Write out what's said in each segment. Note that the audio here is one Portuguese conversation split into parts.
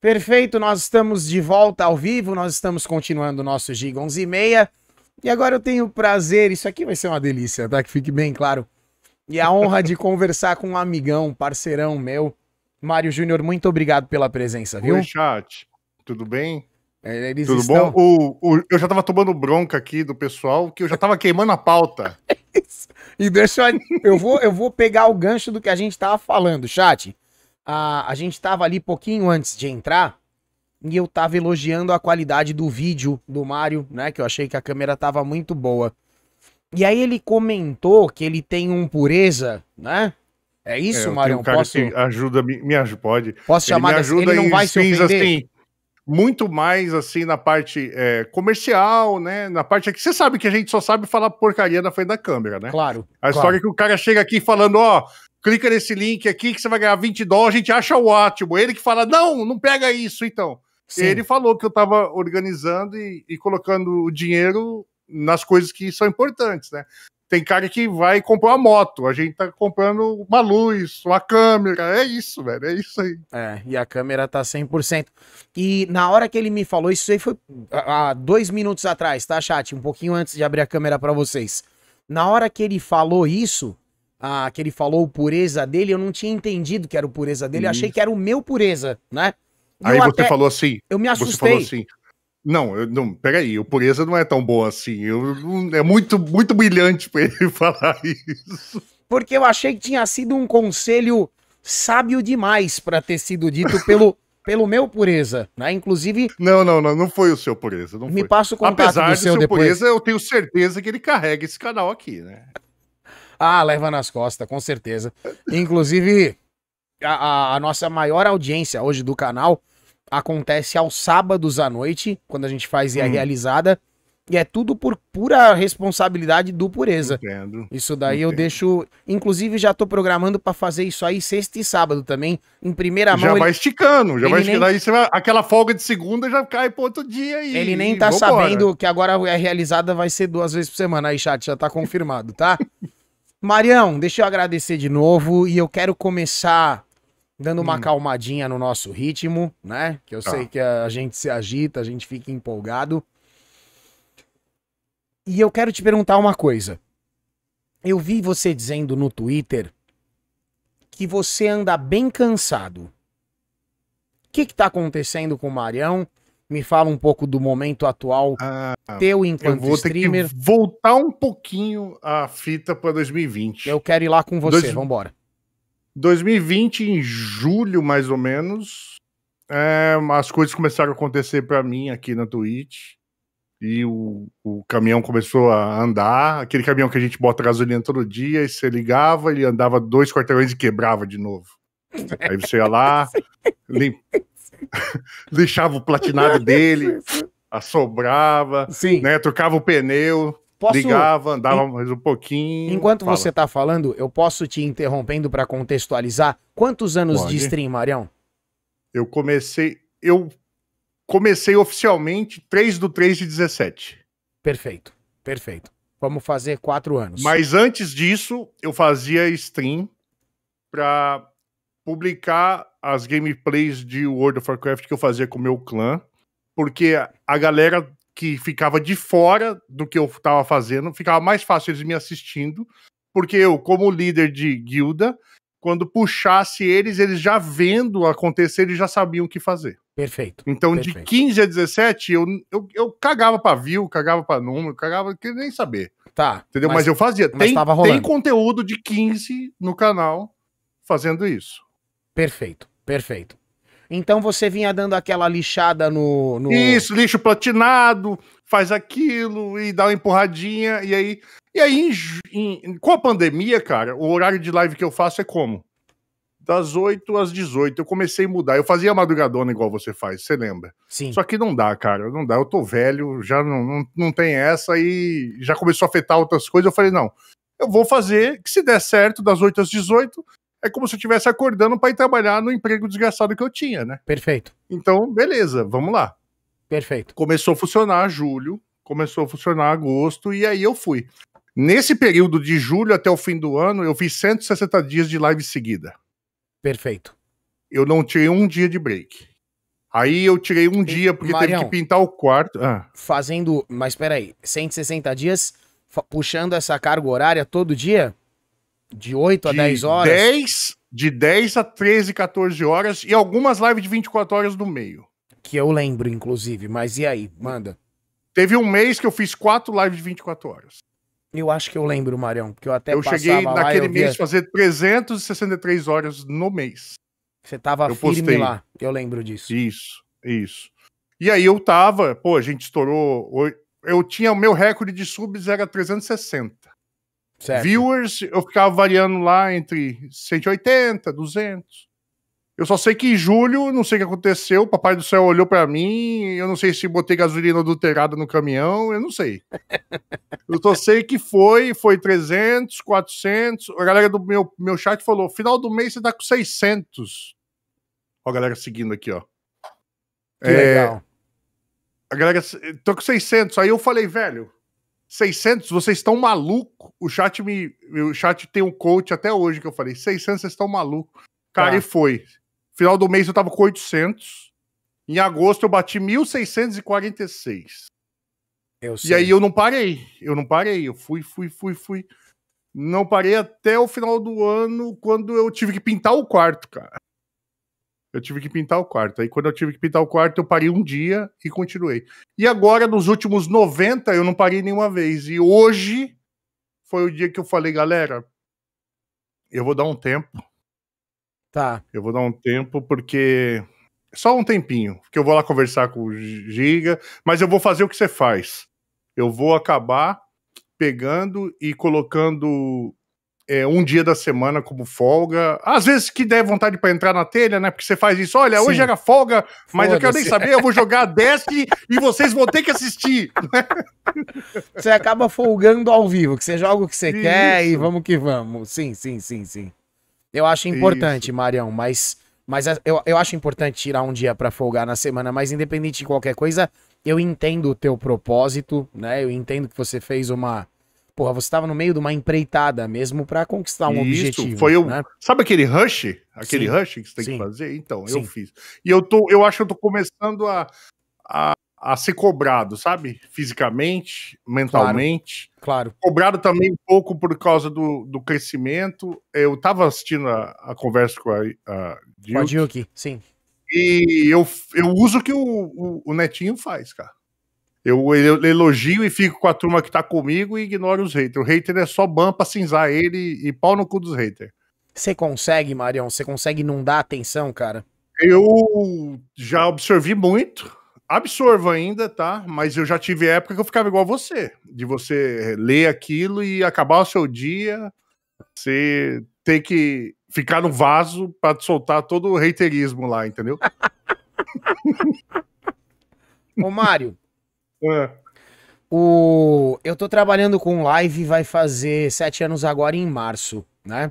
Perfeito, nós estamos de volta ao vivo, nós estamos continuando o nosso Giga 11 e meia. E agora eu tenho o prazer, isso aqui vai ser uma delícia, tá? Que fique bem claro. E a honra de conversar com um amigão, parceirão meu, Mário Júnior. Muito obrigado pela presença, viu? Oi, chat. Tudo bem? É, Eles Tudo estão... bom? O, o- eu já tava tomando bronca aqui do pessoal, que eu já tava queimando a pauta. E deixa eu, eu vou eu vou pegar o gancho do que a gente tava falando, chat. A, a gente tava ali pouquinho antes de entrar e eu tava elogiando a qualidade do vídeo do Mário, né, que eu achei que a câmera tava muito boa. E aí ele comentou que ele tem um pureza, né? É É, isso, tenho Mário? um cara Posso, que ajuda, me, me ajuda, pode. posso Ele chamar me ajuda Ele não vai se fins, ofender? assim, muito mais assim na parte é, comercial, né? Na parte que você sabe que a gente só sabe falar porcaria na frente da câmera, né? Claro. A claro. história é que o cara chega aqui falando, ó, clica nesse link aqui que você vai ganhar 20 dólares, a gente acha ótimo. Ele que fala, não, não pega isso, então. Sim. Ele falou que eu tava organizando e, e colocando o dinheiro nas coisas que são importantes, né? Tem cara que vai comprar uma moto, a gente tá comprando uma luz, uma câmera, é isso, velho, é isso aí. É, e a câmera tá 100%. E na hora que ele me falou, isso aí foi há há dois minutos atrás, tá, chat? Um pouquinho antes de abrir a câmera pra vocês. Na hora que ele falou isso, ah, que ele falou o pureza dele, eu não tinha entendido que era o pureza dele, eu achei que era o meu pureza, né? E Aí eu você até- falou assim, Eu me você assustei. falou assim, não, eu, não, peraí, o pureza não é tão bom assim, eu, é muito, muito brilhante pra ele falar isso. Porque eu achei que tinha sido um conselho sábio demais pra ter sido dito pelo, pelo meu pureza, né? Inclusive, Não, não, não, não foi o seu pureza, não me foi. passa o contato Apesar do do seu seu depois. pureza, eu tenho certeza que ele carrega esse canal aqui, né? Ah, leva nas costas, com certeza. Inclusive, a, a- a nossa maior audiência hoje do canal acontece aos sábados à noite, quando a gente faz IA Hum. realizada. E é tudo por pura responsabilidade do Pureza. Entendo. Isso daí eu Entendo. deixo. Inclusive, já tô programando pra fazer isso aí sexta e sábado também. Em primeira Já mão. vai Ele, esticando, já ele vai nem- esticando. Aí você vai, aquela folga de segunda já cai pro outro dia e ele nem e tá vambora. sabendo que agora a realizada vai ser duas vezes por semana. Aí, chat, já tá confirmado, tá? Marião, deixa eu agradecer de novo e eu quero começar dando uma Hum. calmadinha no nosso ritmo, né? Que eu Tá. sei que a gente se agita, a gente fica empolgado. E eu quero te perguntar uma coisa. Eu vi você dizendo no Twitter que você anda bem cansado. O que que tá acontecendo com o Marião? Me fala um pouco do momento atual Ah, teu eu enquanto vou ter streamer. que voltar um pouquinho a fita pra 2020. Eu quero ir lá com você, Dois- vambora. 2020, em julho, mais ou menos, é, as coisas começaram a acontecer pra mim aqui na Twitch. E o, o caminhão começou a andar. Aquele caminhão que a gente bota gasolina todo dia, e você ligava, ele andava dois quarteirões e quebrava de novo. Aí você ia lá, lim- lixava o platinado dele, assobrava, Sim. né? Trocava o pneu, Posso, ligava, andava mais um pouquinho. enquanto Fala. você tá falando, eu posso te interrompendo pra contextualizar. Quantos anos de Pode. stream, Marião? Eu comecei. Eu comecei oficialmente 3 do 3 de 17. Perfeito, perfeito. Vamos fazer quatro anos. Mas antes disso, eu fazia stream pra publicar as gameplays de World of Warcraft que eu fazia com o meu clã. Porque a galera que ficava de fora do que eu tava fazendo, ficava mais fácil eles me assistindo. Porque eu, como líder de guilda, quando puxasse eles, eles já vendo acontecer, eles já sabiam o que fazer. Perfeito. Então, de Perfeito. 15 a 17, eu, eu, eu cagava pra view, cagava pra número, cagava, queria nem saber. Tá. Entendeu? Mas, eu fazia. mas Tem, tem conteúdo de 15 no canal fazendo isso. Perfeito, perfeito. Então você vinha dando aquela lixada no. no... Isso, lixo platinado, faz aquilo e dá uma empurradinha. E aí, e aí em em- com a pandemia, cara, o horário de live que eu faço é como? Das 8 às 18. Eu comecei a mudar. Eu fazia madrugadona igual você faz, você lembra? Sim. Só que não dá, cara. Não dá. Eu tô velho, já não, não, não tem essa e já começou a afetar outras coisas. Eu falei, não, eu vou fazer que se der certo, das 8 às 18, é como se eu estivesse acordando para ir trabalhar no emprego desgraçado que eu tinha, né? Perfeito, Então, beleza, vamos lá. perfeito. Começou a funcionar julho, começou a funcionar agosto, e aí eu fui. Nesse período de julho até o fim do ano, eu fiz 160 dias de live seguida. Perfeito. eu não tirei um dia de break. Aí eu tirei um dia porque Marião, teve que pintar o quarto. Ah, Fazendo. Mas peraí, 160 dias puxando essa carga horária todo dia? De 8 a 10 horas? 10, de 10 a 13, 14 horas e algumas lives de 24 horas no meio. Que eu lembro, inclusive. Mas e aí? Manda. Teve um mês que eu fiz quatro lives de 24 horas. Eu acho que eu lembro, Marião, porque eu até eu cheguei passava lá, naquele eu via- mês fazer 363 horas no mês. Você tava eu firme postei. lá. Eu lembro disso. Isso, isso. E aí eu tava, pô, a gente estourou. Eu tinha o meu recorde de subs era 360. Certo. Viewers, eu ficava variando lá entre 180, 200. Eu só sei que em julho, não sei o que aconteceu, o Papai do Céu olhou pra mim, eu não sei se botei gasolina adulterada no caminhão, eu não sei. eu só sei que foi, foi 300, 400. A galera do meu, meu chat falou: final do mês você tá com 600. Ó, a galera seguindo aqui, ó. Que É, legal. a galera, tô com 600. Aí eu falei, velho, 600, vocês estão maluco. O chat me, o chat tem um coach até hoje que eu falei, 600, vocês estão maluco. Cara, Tá. e foi. Final do mês eu tava com 800. Em agosto eu bati 1646. Eu E aí eu não parei. Eu não parei. Eu fui, fui, fui, fui. Não parei até o final do ano, quando eu tive que pintar o quarto, cara. Eu tive que pintar o quarto. Aí, quando eu tive que pintar o quarto, eu parei um dia e continuei. E agora, nos últimos 90, eu não parei nenhuma vez. E hoje foi o dia que eu falei, galera, eu vou dar um tempo. Tá. Eu vou dar um tempo, porque. Só um tempinho. Porque eu vou lá conversar com o Giga, mas eu vou fazer o que você faz. Eu vou acabar pegando e colocando é, um dia da semana como folga. Às vezes que der vontade pra entrar na telha, né? Porque você faz isso. Olha, hoje Sim. era folga, mas eu quero nem saber. Eu vou jogar Destiny e vocês vão ter que assistir. Você acaba folgando ao vivo, que você joga o que você quer e Isso. vamos que vamos. Sim, sim, sim, sim. Eu acho importante, Isso. Marião, mas, mas eu, eu acho importante tirar um dia pra folgar na semana, mas independente de qualquer coisa, eu entendo o teu propósito, né? Eu entendo que você fez uma. Porra, você tava no meio de uma empreitada mesmo pra conquistar um Isso, objetivo. foi o- né? Sabe aquele rush? Aquele Sim, rush que você tem sim. que fazer? Então, Sim. eu fiz. E eu, tô, eu acho que eu tô começando a, a, a ser cobrado, sabe? Fisicamente, mentalmente. Claro. Cobrado também um pouco por causa do, do crescimento. Eu tava assistindo a, a conversa com a, a Com a sim. e eu, eu uso o que o, o, o Netinho faz, cara. Eu, elogio e fico com a turma que tá comigo e ignoro os haters. O hater é só ban pra cinzar ele e pau no cu dos haters. Você consegue, Marião? Você consegue não dar atenção, cara? Eu já absorvi muito, absorvo ainda, tá? Mas eu já tive época que eu ficava igual você, de você ler aquilo e acabar o seu dia, você ter que ficar no vaso pra soltar todo o haterismo lá, entendeu? Ô, Mário, É. O... Eu tô trabalhando com live, vai fazer sete anos agora em março, né?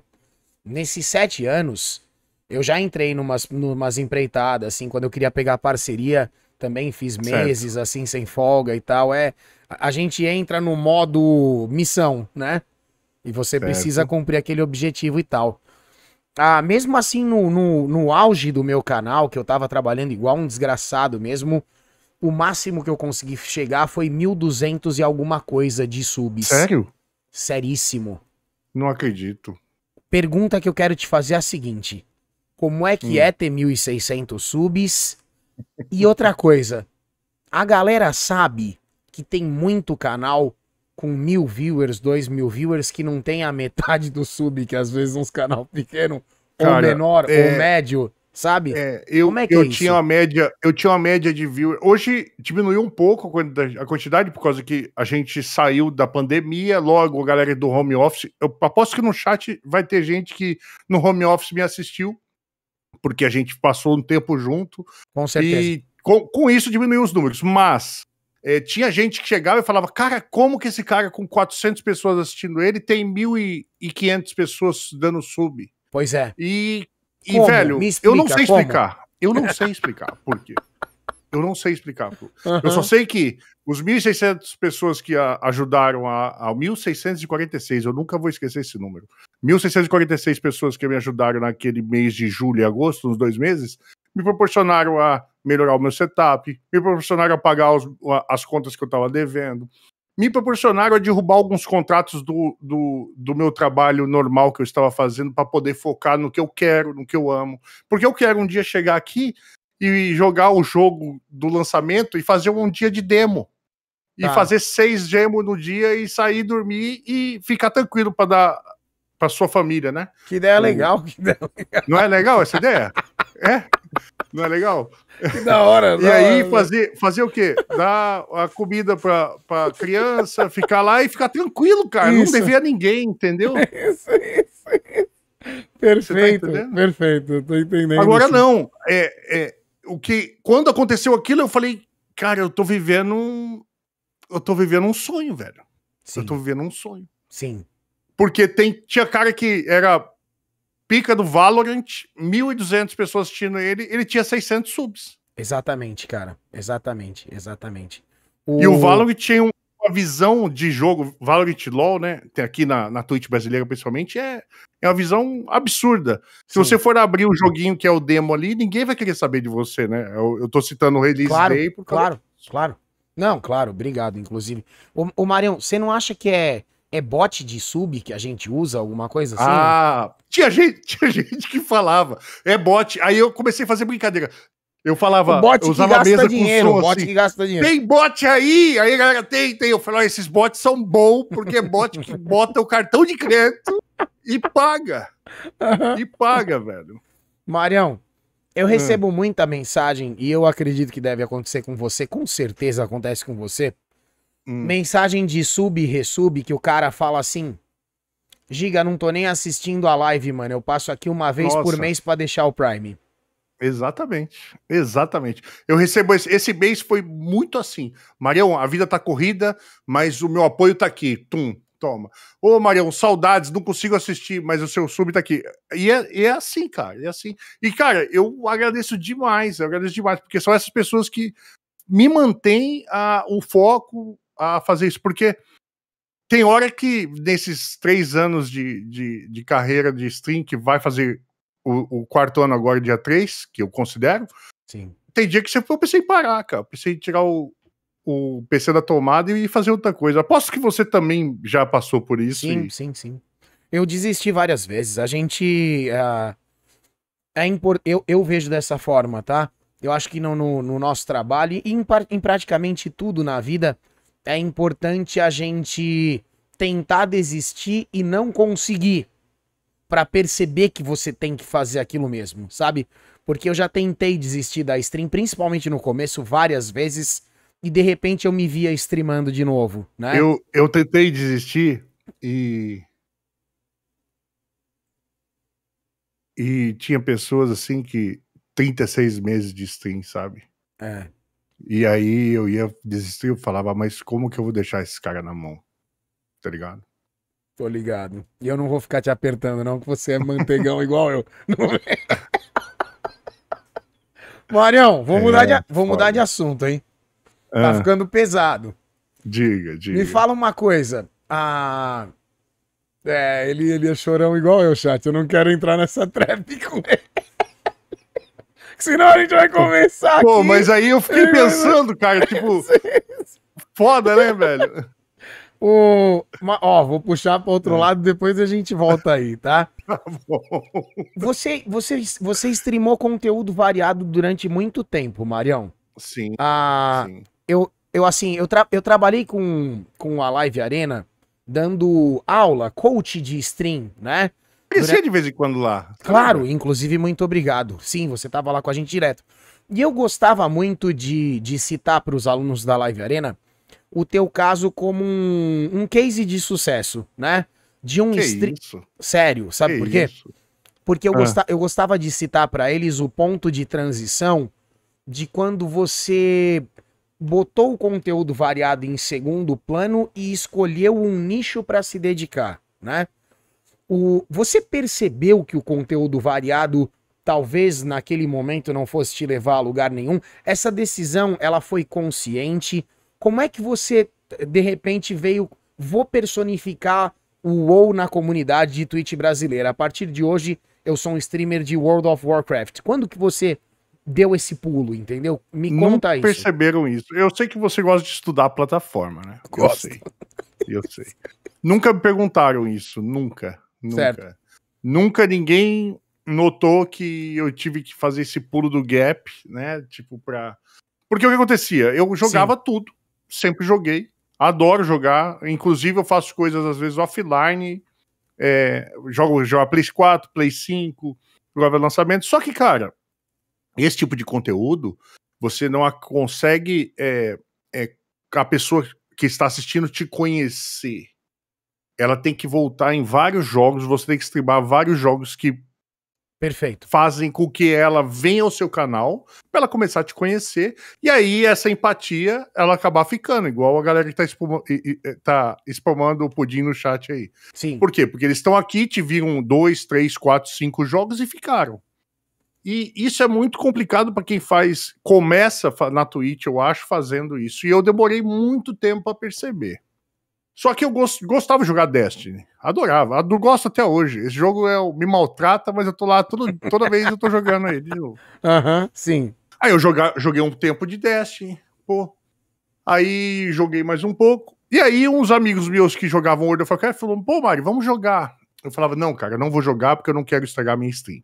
Nesses sete anos, eu já entrei numas, numas empreitadas, assim, quando eu queria pegar parceria, também fiz Certo. meses, assim, sem folga e tal. É, a a gente entra no modo missão, né? E você Certo. precisa cumprir aquele objetivo e tal. Ah, mesmo assim, no, no, no auge do meu canal, que eu tava trabalhando igual um desgraçado mesmo, o máximo que eu consegui chegar foi 1.200 e alguma coisa de subs. Sério? Seríssimo. Não acredito. Pergunta que eu quero te fazer é a seguinte: Como é que Hum. é ter 1.600 subs? E outra coisa, a galera sabe que tem muito canal com mil viewers, dois mil viewers que não tem a metade do sub, que às vezes uns canal pequeno, ou Cara, menor, é- ou médio, sabe? É, eu, Como é que eu é isso? tinha uma média, eu tinha uma média de views. Hoje diminuiu um pouco a quantidade, a quantidade por causa que a gente saiu da pandemia, logo a galera do home office. Eu aposto que no chat vai ter gente que no home office me assistiu, porque a gente passou um tempo junto Com certeza. e com, com isso diminuiu os números. Mas é, tinha gente que chegava e falava: Cara, como que esse cara com 400 pessoas assistindo ele tem 1.500 pessoas dando sub? Pois é. E, e, Como? velho, Me eu não explica, sei como? explicar. Eu não sei explicar por quê. Eu não sei explicar. pô. Eu Aham. só sei que os 1.600 pessoas que a- ajudaram a, ao 1.646, eu nunca vou esquecer esse número. 1.646 pessoas que me ajudaram naquele mês de julho e agosto, nos dois meses, me proporcionaram a melhorar o meu setup, me proporcionaram a pagar os, as contas que eu estava devendo, me proporcionaram a derrubar alguns contratos do, do, do meu trabalho normal que eu estava fazendo para poder focar no que eu quero, no que eu amo. Porque eu quero um dia chegar aqui e jogar o jogo do lançamento e fazer um dia de demo. E tá. fazer seis demos no dia e sair dormir e ficar tranquilo para dar para sua família, né? Que ideia legal, que ideia legal. Não é legal essa ideia? É? Não é legal? Que da hora. e aí fazer, fazer o quê? Dar a comida pra, pra criança, ficar lá e ficar tranquilo, cara. Isso. Não devia ninguém, entendeu? Isso, isso, isso. Perfeito, tá perfeito. Tô entendendo. Agora isso. não. É, é, o que, quando aconteceu aquilo, eu falei, cara, eu tô vivendo um. Eu tô vivendo um sonho, velho. Sim. Eu tô vivendo um sonho. Sim. Porque tem, tinha cara que era pica do Valorant, 1.200 pessoas assistindo ele, ele tinha 600 subs. Exatamente, cara. Exatamente, exatamente. O... E o Valorant tinha uma visão de jogo, Valorant LoL, né? Tem aqui na, na Twitch brasileira, principalmente, é, é uma visão absurda. Se Sim. você for abrir o joguinho que é o demo ali, ninguém vai querer saber de você, né? Eu, eu tô citando o Release claro, Day. Por claro, claro. Não, claro, obrigado, inclusive. Ô, ô Marião, você não acha que é é bot de sub que a gente usa, alguma coisa assim? Ah, tinha gente, tinha gente que falava. É bot. Aí eu comecei a fazer brincadeira. Eu falava, o bot eu usava que gasta dinheiro, som, bot assim, que gasta dinheiro. Tem bot aí? Aí a galera tem, tem. Eu falei, esses bots são bons, porque é bot que bota o cartão de crédito e paga. E paga, velho. Marião, eu hum. recebo muita mensagem e eu acredito que deve acontecer com você, com certeza acontece com você. Hum. Mensagem de sub e resub que o cara fala assim: Giga, não tô nem assistindo a live, mano. Eu passo aqui uma vez Nossa. por mês para deixar o Prime. Exatamente, exatamente. Eu recebo esse, esse mês foi muito assim. Marião, a vida tá corrida, mas o meu apoio tá aqui. Tum, toma. Ô, Marião, saudades, não consigo assistir, mas o seu sub tá aqui. E é, é assim, cara, é assim. E, cara, eu agradeço demais, eu agradeço demais, porque são essas pessoas que me mantêm a, o foco, a fazer isso, porque tem hora que nesses três anos de, de, de carreira de stream, que vai fazer o, o, quarto ano agora, dia 3, que eu considero, Sim. tem dia que você, eu pensei em parar, cara. Eu pensei em tirar o, o PC da tomada e fazer outra coisa. Aposto que você também já passou por isso. Sim, e... sim, sim. Eu desisti várias vezes. A gente. Uh, é impor... eu, eu vejo dessa forma, tá? Eu acho que no, no, no nosso trabalho e em, em praticamente tudo na vida é importante a gente tentar desistir e não conseguir para perceber que você tem que fazer aquilo mesmo, sabe? Porque eu já tentei desistir da stream, principalmente no começo, várias vezes, e de repente eu me via streamando de novo, né? Eu, eu tentei desistir e. E tinha pessoas assim que 36 meses de stream, sabe? É. E aí eu ia desistir, eu falava, mas como que eu vou deixar esse cara na mão? Tá ligado? Tô ligado. E eu não vou ficar te apertando, não, que você é manteigão igual eu. Marião, vou, é, mudar, de, vou mudar de assunto, hein? Tá ah. ficando pesado. Diga, diga. Me fala uma coisa. Ah, é, ele, ele é chorão igual eu, chat. Eu não quero entrar nessa trap com ele. Senão a gente vai começar Pô, aqui. mas aí eu fiquei pensando, cara, tipo... Foda, né, velho? O, ó, vou puxar para outro é. lado, depois a gente volta aí, tá? Tá bom. Você, você, você streamou conteúdo variado durante muito tempo, Marião. Sim. Ah, sim. Eu, eu, assim, eu, tra eu trabalhei com, com a Live Arena dando aula, coach de stream, né? Aparecia de vez em quando lá. Claro, inclusive, muito obrigado. Sim, você tava lá com a gente direto. E eu gostava muito de, de citar para os alunos da Live Arena o teu caso como um, um case de sucesso, né? De um stream. Sério, sabe que por quê? Isso? Porque eu, ah. gostava, eu gostava de citar para eles o ponto de transição de quando você botou o conteúdo variado em segundo plano e escolheu um nicho para se dedicar, né? O, você percebeu que o conteúdo variado talvez naquele momento não fosse te levar a lugar nenhum? Essa decisão, ela foi consciente? Como é que você, de repente, veio, vou personificar o WoW na comunidade de Twitch brasileira. A partir de hoje, eu sou um streamer de World of Warcraft. Quando que você deu esse pulo, entendeu? Me conta Não isso. perceberam isso. Eu sei que você gosta de estudar a plataforma, né? Gosto. Eu sei. Eu sei. nunca me perguntaram isso, nunca. Nunca. Certo. Nunca ninguém notou que eu tive que fazer esse pulo do gap, né? Tipo, pra. Porque o que acontecia? Eu jogava tudo, sempre joguei, adoro jogar, inclusive eu faço coisas às vezes offline, é, jogo, jogo Play 4, Play 5, jogava lançamento. Só que, cara, esse tipo de conteúdo, você não a- consegue é, é, a pessoa que está assistindo te conhecer. Ela tem que voltar em vários jogos, você tem que streamar vários jogos que Perfeito. fazem com que ela venha ao seu canal para ela começar a te conhecer e aí essa empatia ela acabar ficando igual a galera que tá, espuma, e- e- tá spamando o pudim no chat aí. Sim. Por quê? Porque eles estão aqui, te viram dois, três, quatro, cinco jogos e ficaram. E isso é muito complicado para quem faz, começa na Twitch, eu acho, fazendo isso. E eu demorei muito tempo para perceber. Só que eu gos- gostava de jogar Destiny. Adorava. Ado- Gosto até hoje. Esse jogo é, me maltrata, mas eu tô lá todo- toda vez eu tô jogando ele de novo. Aham, sim. Aí eu joga, joguei um tempo de Destiny, pô. Aí joguei mais um pouco. E aí uns amigos meus que jogavam World of Warcraft falaram, pô, Mário, vamos jogar. Eu falava, não, cara, eu não vou jogar porque eu não quero estragar minha stream.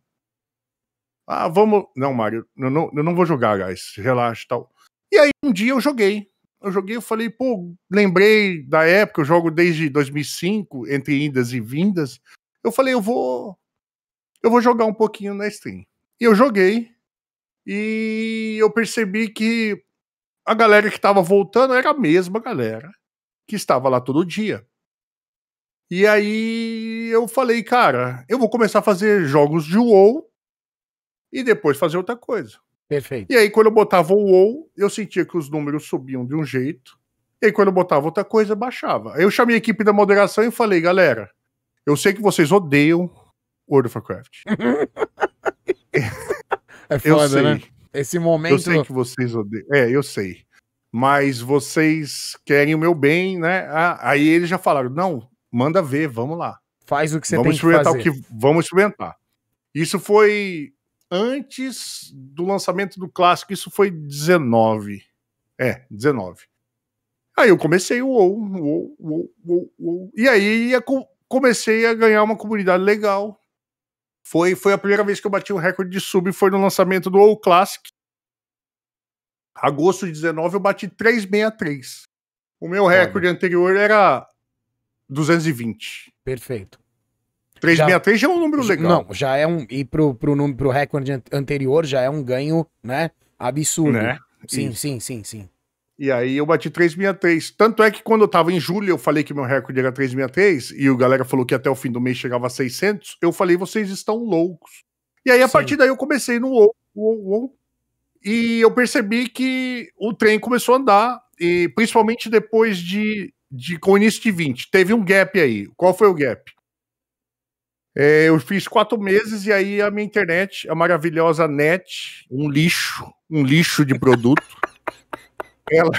Ah, vamos... Não, Mário, eu não, eu não vou jogar, guys. Relaxa e tal. E aí um dia eu joguei. Eu joguei, eu falei, pô, lembrei da época, eu jogo desde 2005, entre indas e vindas. Eu falei, eu vou... Eu vou jogar um pouquinho na stream. E eu joguei, e eu percebi que a galera que estava voltando era a mesma galera que estava lá todo dia. E aí eu falei, cara, eu vou começar a fazer jogos de WoW e depois fazer outra coisa. Perfeito. E aí quando eu botava o WoW, eu sentia que os números subiam de um jeito. E aí quando eu botava outra coisa, baixava. Aí eu chamei a equipe da moderação e falei, galera, eu sei que vocês odeiam World of Warcraft. É Eu foda, sei. né? Esse Eu momento. sei que vocês odeiam. É, eu sei. Mas vocês querem o meu bem, né? Aí eles já falaram: não, manda ver, vamos lá. Faz o que você vamos tem que experimentar fazer. o que. Vamos experimentar. Isso foi antes do lançamento do clássico, isso foi 19. É, 19. Aí eu comecei o WoW, WoW, WoW, WoW. E aí comecei a ganhar uma comunidade legal. Foi, foi a primeira vez que eu bati um recorde de sub, foi no lançamento do WoW Classic. Agosto de 19 eu bati 363. O meu recorde anterior era 220. Perfeito. 363 já, é um número legal. Não, já é um. E pro, pro, número- pro recorde an- anterior já é um ganho, né? Absurdo. Né? Sim, Isso. sim, sim, sim. E aí eu bati 363. Tanto é que quando eu tava em julho, eu falei que meu recorde era 363 e o galera falou que até o fim do mês chegava a 600. Eu falei, vocês estão loucos. E aí a Sim. partir daí eu comecei no WoW, e eu percebi que o trem começou a andar, e principalmente depois de, de com o início de 20. Teve um gap aí. Qual foi o gap? É, eu fiz quatro meses e aí a minha internet, a maravilhosa net, um lixo, um lixo de produto. ela,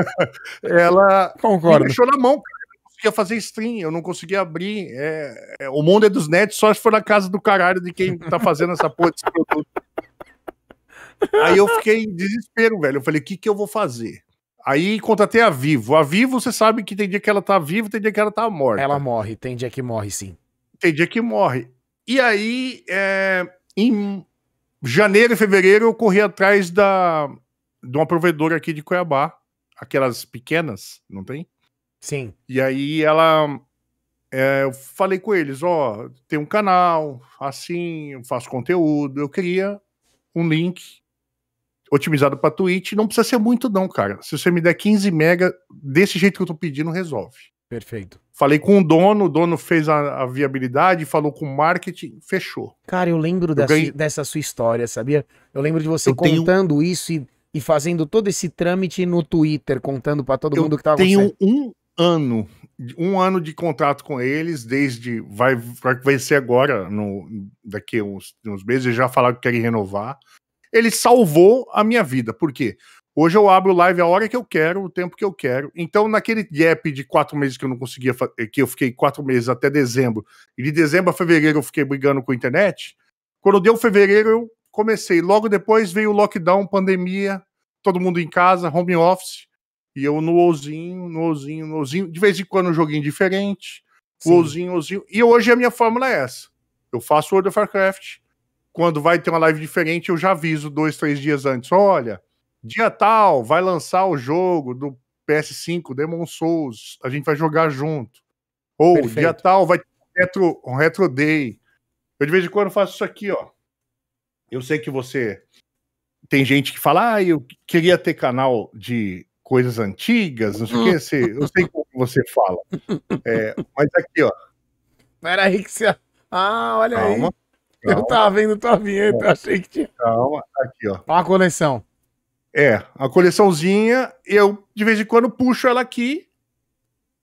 ela me Concordo. deixou na mão, cara. Eu não conseguia fazer stream, eu não conseguia abrir. É, é, o mundo é dos nets, só se for na casa do caralho de quem tá fazendo essa porra desse produto. Aí eu fiquei em desespero, velho. Eu falei, o que que eu vou fazer? Aí contratei a Vivo. A Vivo, você sabe que tem dia que ela tá viva, tem dia que ela tá morta. Ela morre, tem dia que morre, sim. Tem dia que morre. E aí, é, em janeiro e fevereiro, eu corri atrás da, de uma provedora aqui de Cuiabá. Aquelas pequenas, não tem? Sim. E aí ela. é, eu falei com eles, ó, tem um canal, assim, eu faço conteúdo, eu queria um link otimizado para Twitch, não precisa ser muito não, cara. Se você me der 15 mega, desse jeito que eu tô pedindo, resolve. Perfeito. Falei com o dono, o dono fez a, a viabilidade, falou com o marketing, fechou. Cara, eu lembro dessa, ganhei- dessa sua história, sabia? Eu lembro de você Eu tenho- contando isso e, e fazendo todo esse trâmite no Twitter, contando pra todo Eu mundo que tava Tenho um ano, um ano de contrato com eles, desde vai, vai vai ser agora, no, daqui uns, uns meses, já falaram que querem renovar. Ele salvou a minha vida, por quê? Hoje eu abro live a hora que eu quero, o tempo que eu quero. Então, naquele gap de quatro meses que eu não conseguia, que eu fiquei quatro meses até dezembro, e de dezembro a fevereiro eu fiquei brigando com a internet, quando deu fevereiro eu comecei. Logo depois veio o lockdown, pandemia, todo mundo em casa, home office, e eu no ouzinho, no ouzinho, no ouzinho, de vez em quando um joguinho diferente, o ouzinho, ouzinho. E hoje a minha fórmula é essa. Eu faço World of Warcraft, quando vai ter uma live diferente, eu já aviso dois, três dias antes. Olha, dia tal, vai lançar o jogo do PS5, Demon Souls, a gente vai jogar junto. Ou Perfeito. dia tal, vai ter um retro, um retro Day. Eu de vez em quando faço isso aqui, ó. Eu sei que você tem gente que fala, ah, eu queria ter canal de coisas antigas, não sei o que, eu sei como você fala. É, mas aqui, ó. Peraí que você. Ah, olha Calma. aí. Calma. Eu tava vendo tua vinheta, Calma. achei que tinha. Calma, aqui, ó. Olha a coleção. É, a coleçãozinha, eu de vez em quando puxo ela aqui.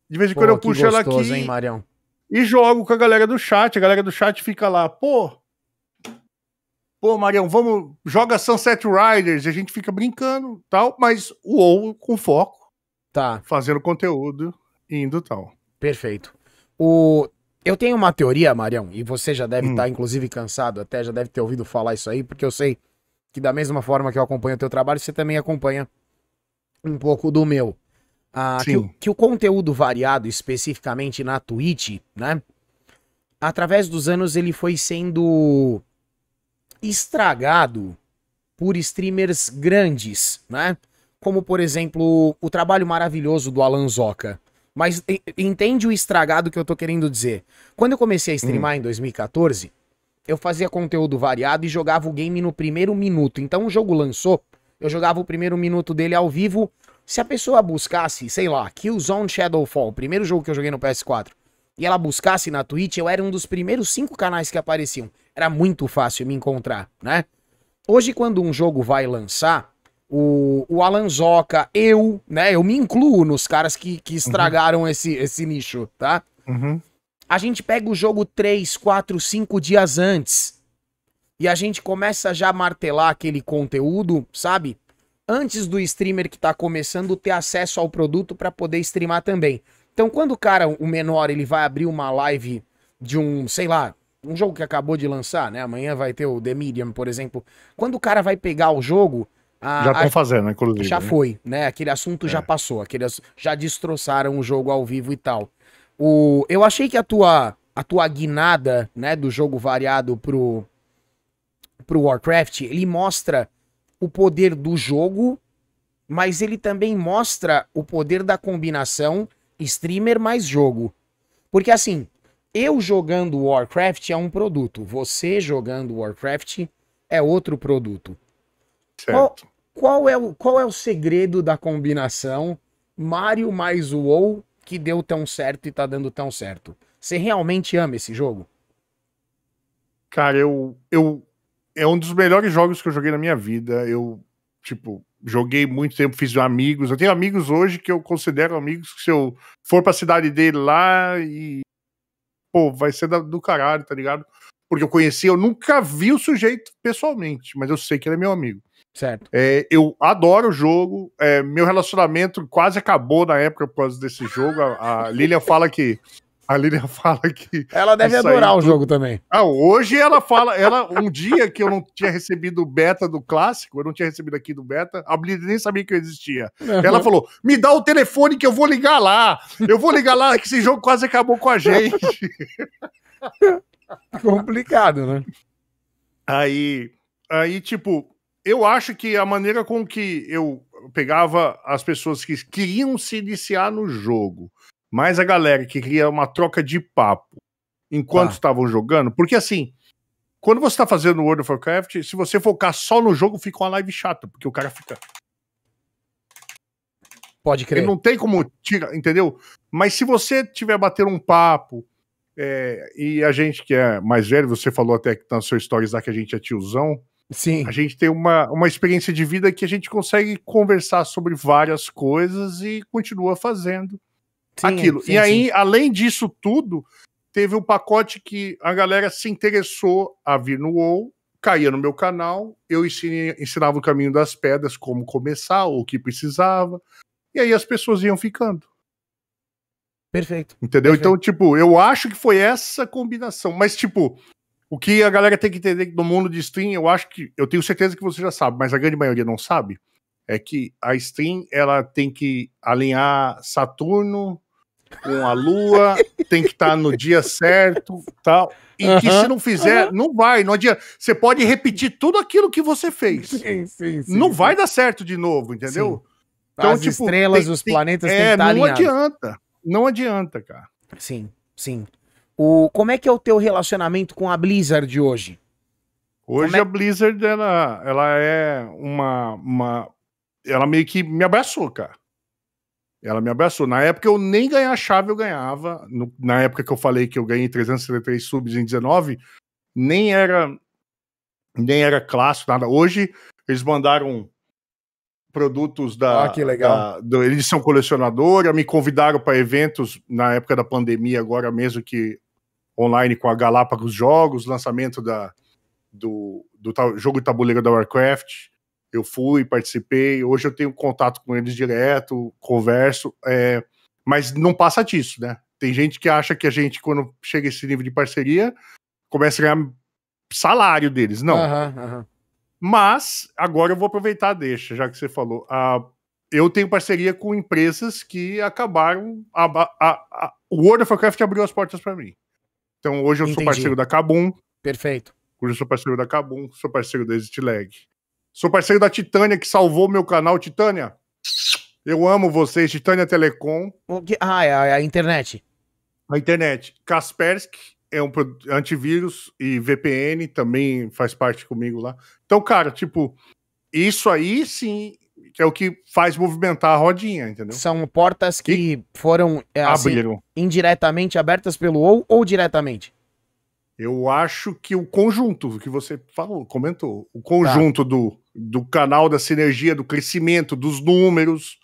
De vez em Pô, quando eu puxo gostoso, ela aqui. Hein, Marião? E jogo com a galera do chat. A galera do chat fica lá, pô. Pô, Marião, vamos. Joga Sunset Riders. E a gente fica brincando tal, mas o WoW com foco. Tá. Fazendo conteúdo, indo tal. Perfeito. O, eu tenho uma teoria, Marião, e você já deve estar, hum. tá, inclusive, cansado, até já deve ter ouvido falar isso aí, porque eu sei que da mesma forma que eu acompanho o teu trabalho, você também acompanha um pouco do meu. Ah, que, que, o conteúdo variado, especificamente na Twitch, né? Através dos anos ele foi sendo estragado por streamers grandes, né? Como, por exemplo, o trabalho maravilhoso do Alan Zoca. Mas entende o estragado que eu tô querendo dizer. Quando eu comecei a streamar hum. em 2014, eu fazia conteúdo variado e jogava o game no primeiro minuto. Então o jogo lançou, eu jogava o primeiro minuto dele ao vivo. Se a pessoa buscasse, sei lá, Killzone Shadowfall, o primeiro jogo que eu joguei no PS4, e ela buscasse na Twitch, eu era um dos primeiros cinco canais que apareciam. Era muito fácil me encontrar, né? Hoje, quando um jogo vai lançar, o, o Alan Zoca, eu, né? Eu me incluo nos caras que, que estragaram uhum. esse, esse nicho, tá? Uhum. A gente pega o jogo 3, 4, 5 dias antes. E a gente começa já a martelar aquele conteúdo, sabe? Antes do streamer que tá começando ter acesso ao produto para poder streamar também. Então, quando o cara, o menor, ele vai abrir uma live de um, sei lá, um jogo que acabou de lançar, né? Amanhã vai ter o The Medium, por exemplo. Quando o cara vai pegar o jogo, a, já estão fazendo, inclusive. Já né? foi, né? Aquele assunto é. já passou, aquele, já destroçaram o jogo ao vivo e tal. O, eu achei que a tua, a tua guinada, né, do jogo variado pro, pro Warcraft, ele mostra o poder do jogo, mas ele também mostra o poder da combinação streamer mais jogo. Porque assim, eu jogando Warcraft é um produto, você jogando Warcraft é outro produto. Certo. Qual, qual, é, o, qual é o segredo da combinação Mario mais WoW que deu tão certo e tá dando tão certo? Você realmente ama esse jogo? Cara, eu, eu. É um dos melhores jogos que eu joguei na minha vida. Eu, tipo, joguei muito tempo, fiz amigos. Eu tenho amigos hoje que eu considero amigos que se eu for pra cidade dele lá e. Pô, vai ser do caralho, tá ligado? Porque eu conheci, eu nunca vi o sujeito pessoalmente, mas eu sei que ele é meu amigo. Certo. É, eu adoro o jogo. É, meu relacionamento quase acabou na época por causa desse jogo. A, a Lilian fala que. A Lilian fala que. Ela deve adorar o jogo também. Ah, hoje ela fala. Ela, um dia que eu não tinha recebido o beta do clássico, eu não tinha recebido aqui do beta, a Lilian nem sabia que eu existia. Uhum. Ela falou: me dá o telefone que eu vou ligar lá. Eu vou ligar lá, que esse jogo quase acabou com a gente. Complicado, né? Aí. Aí, tipo, eu acho que a maneira com que eu pegava as pessoas que queriam se iniciar no jogo, mais a galera que queria uma troca de papo enquanto tá. estavam jogando, porque assim, quando você está fazendo World of Warcraft, se você focar só no jogo, fica uma live chata, porque o cara fica. Pode crer. Ele não tem como tirar, entendeu? Mas se você tiver batendo um papo, é, e a gente que é mais velho, você falou até que nas suas histórias lá que a gente é tiozão, Sim. A gente tem uma, uma experiência de vida que a gente consegue conversar sobre várias coisas e continua fazendo sim, aquilo. Sim, e aí, sim. além disso tudo, teve um pacote que a galera se interessou a vir no WoW caía no meu canal, eu ensinava o caminho das pedras, como começar, o que precisava, e aí as pessoas iam ficando. Perfeito. Entendeu? Perfeito. Então, tipo, eu acho que foi essa combinação. Mas, tipo, o que a galera tem que entender no mundo de stream, eu acho que. Eu tenho certeza que você já sabe, mas a grande maioria não sabe. É que a stream ela tem que alinhar Saturno com a Lua, tem que estar tá no dia certo tal. E uhum, que se não fizer, uhum. não vai, não adianta. Você pode repetir tudo aquilo que você fez. Sim, sim, sim, não vai dar certo de novo, entendeu? Então, As tipo, estrelas, tem, os planetas tem, é, que estar Não adianta. Não adianta, cara. Sim, sim. O, como é que é o teu relacionamento com a Blizzard hoje? Hoje é... a Blizzard, ela, ela é uma, uma. Ela meio que me abraçou, cara. Ela me abraçou. Na época eu nem ganhar chave eu ganhava. No, na época que eu falei que eu ganhei 373 subs em 19, nem era nem era clássico, nada. Hoje eles mandaram produtos da, ah, que legal. da, da edição colecionadora, me convidaram para eventos na época da pandemia, agora mesmo que online com a Galápagos Jogos, lançamento da, do, do jogo de tabuleiro da Warcraft. Eu fui, participei, hoje eu tenho contato com eles direto, converso, é, mas não passa disso, né? Tem gente que acha que a gente, quando chega a esse nível de parceria, começa a ganhar salário deles. Não. Uhum, uhum. Mas agora eu vou aproveitar, deixa, já que você falou. Uh, eu tenho parceria com empresas que acabaram. A, a, a, o World of Warcraft abriu as portas para mim. Então hoje eu Entendi. sou parceiro da Kabum. Perfeito. Hoje eu sou parceiro da Kabum, sou parceiro da Exit Lag. Sou parceiro da Titânia, que salvou meu canal. Titânia, eu amo vocês. Titânia Telecom. Ah, é a, é a internet. A internet. Kaspersky, é um antivírus e VPN também faz parte comigo lá. Então, cara, tipo, isso aí sim é o que faz movimentar a rodinha, entendeu? São portas que foram é, assim, indiretamente abertas pelo ou ou diretamente. Eu acho que o conjunto que você falou, comentou, o conjunto tá. do, do canal da sinergia, do crescimento, dos números,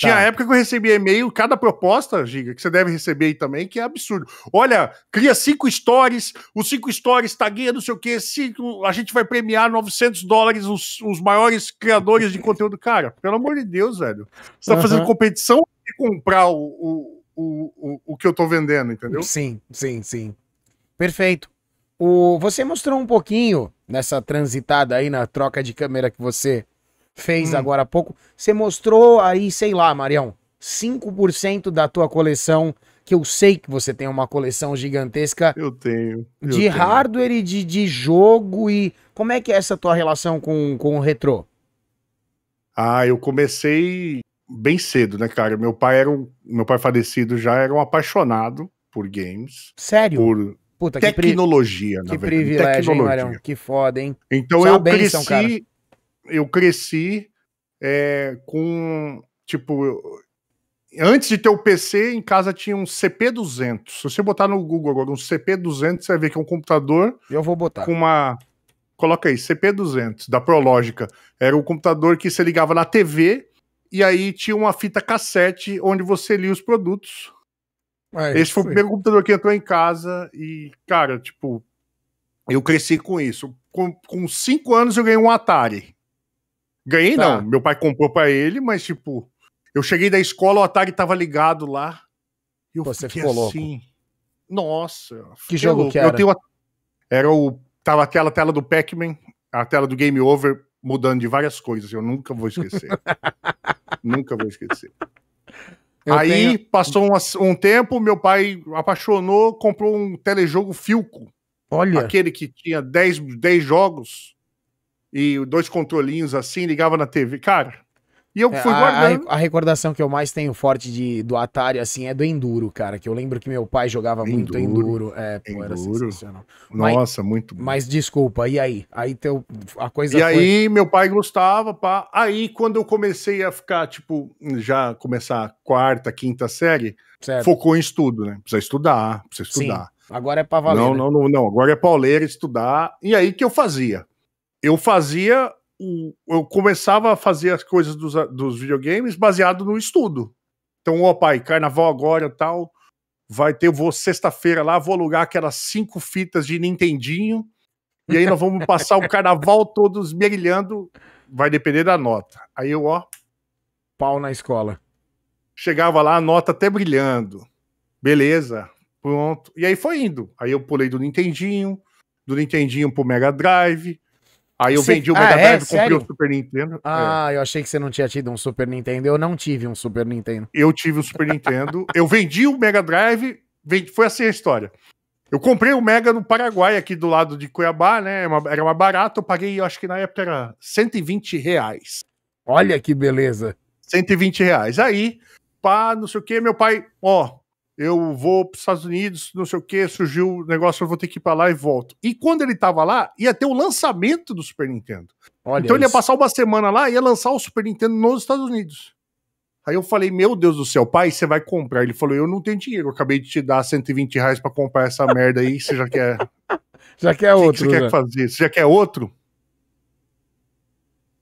tinha tá. época que eu recebia e-mail, cada proposta, Giga, que você deve receber aí também, que é absurdo. Olha, cria cinco stories, os cinco stories tagueia não sei o quê, cinco, a gente vai premiar 900 dólares os, os maiores criadores de conteúdo. Cara, pelo amor de Deus, velho. Você tá uhum. fazendo competição de comprar o, o, o, o, o que eu tô vendendo, entendeu? Sim, sim, sim. Perfeito. O, você mostrou um pouquinho nessa transitada aí na troca de câmera que você fez hum. agora há pouco. Você mostrou aí, sei lá, Marião, 5% da tua coleção, que eu sei que você tem uma coleção gigantesca. Eu tenho. Eu de tenho. hardware e de, de jogo. E como é que é essa tua relação com, com o retrô? Ah, eu comecei bem cedo, né, cara? Meu pai era um, meu pai falecido já era um apaixonado por games. Sério? Por Puta, tecnologia, que, pri... que privilégio, tecnologia. Hein, Marião? Que foda, hein? Então Só eu bênção, cresci, cara eu cresci é, com, tipo, antes de ter o PC, em casa tinha um CP200. Se você botar no Google agora um CP200, você vai ver que é um computador. Eu vou botar. Com uma. Coloca aí, CP200, da Prológica. Era um computador que você ligava na TV e aí tinha uma fita cassete onde você lia os produtos. É, Esse foi, foi o primeiro computador que entrou em casa e, cara, tipo, eu cresci com isso. Com, com cinco anos eu ganhei um Atari. Ganhei tá. não, meu pai comprou para ele, mas tipo, eu cheguei da escola, o Atari tava ligado lá. E eu Você ficou assim, louco. Nossa. Que jogo louco. que era? Era o tava aquela tela do Pac-Man, a tela do Game Over mudando de várias coisas, eu nunca vou esquecer. nunca vou esquecer. Eu Aí tenho... passou um, um, tempo, meu pai apaixonou, comprou um telejogo Filco. Olha. Aquele que tinha 10 jogos e dois controlinhos assim, ligava na TV. Cara, e eu é, fui guardando. A, a, recordação que eu mais tenho forte de, do Atari, assim, é do Enduro, cara. Que eu lembro que meu pai jogava Enduro, muito Enduro. É, pô, Enduro. era sensacional. Nossa, mas, muito bom. Mas desculpa, e aí? Aí teu, a coisa E foi... aí, meu pai gostava, pá. Aí, quando eu comecei a ficar, tipo, já começar quarta, quinta série, certo. focou em estudo, né? Precisa estudar, precisa estudar. Sim. Agora é pra valer. Não, né? não, não, não. Agora é pauleira estudar. E aí que eu fazia? Eu fazia. Eu começava a fazer as coisas dos, dos videogames baseado no estudo. Então, ó, pai, carnaval agora tal. Vai ter, vou sexta-feira lá, vou alugar aquelas cinco fitas de Nintendinho. E aí nós vamos passar o carnaval todos brilhando, vai depender da nota. Aí eu, ó, Pau na escola. chegava lá, a nota até brilhando. Beleza, pronto. E aí foi indo. Aí eu pulei do Nintendinho, do Nintendinho pro Mega Drive. Aí eu Você- vendi o Ah, Mega é? Drive, comprei Sério? o Super Nintendo. É. Ah, eu achei que você não tinha tido um Super Nintendo. Eu não tive um Super Nintendo. eu tive o Super Nintendo. Eu vendi o Mega Drive. vendi- foi assim a história. Eu comprei o Mega no Paraguai, aqui do lado de Cuiabá, né? Era mais- Era mais barato. Eu paguei, acho que na época era 120 reais. Olha que beleza. 120 reais. Aí, pá, não sei o que, meu pai, ó, eu vou para os Estados Unidos, não sei o que, surgiu o negócio, eu vou ter que ir para lá e volto. E quando ele tava lá, ia ter o lançamento do Super Nintendo. Olha então ele ia isso. passar uma semana lá e ia lançar o Super Nintendo nos Estados Unidos. Aí eu falei, meu Deus do céu, pai, você vai comprar? Ele falou, eu não tenho dinheiro, eu acabei de te dar 120 reais para comprar essa merda aí, você já quer, Já que é o que outro. você quer né? fazer? Você já quer outro?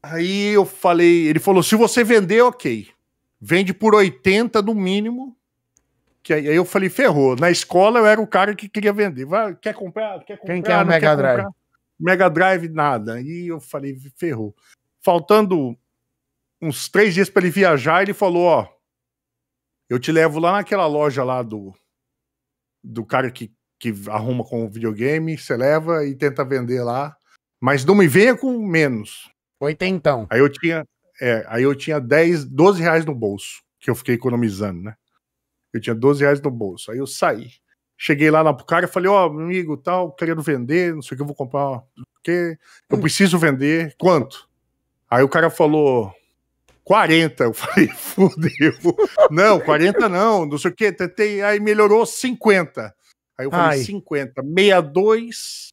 Aí eu falei, ele falou: se você vender, ok. Vende por 80 no mínimo. Que aí, eu falei, ferrou. Na escola eu era o cara que queria vender. Vai, quer comprar? Quer comprar? Quem quer o Mega Drive? comprar? Mega Drive, nada. Aí eu falei, ferrou. Faltando uns três dias para ele viajar, ele falou: ó, eu te levo lá naquela loja lá do, do cara que, que arruma com o videogame, você leva e tenta vender lá. Mas não me venha com menos. Oitentão. Aí eu tinha, é, aí eu tinha 10, 12 reais no bolso, que eu fiquei economizando, né? Eu tinha 12 reais no bolso. Aí eu saí. Cheguei lá na pro cara e falei, ó, meu amigo, tal, querendo vender, não sei o que, eu vou comprar, quê. Eu preciso vender. Quanto? Aí o cara falou, 40. Eu falei, fudeu. Não, 40 não, não sei o que. Tentei, aí melhorou 50. Aí eu falei, Ai. 50. 62.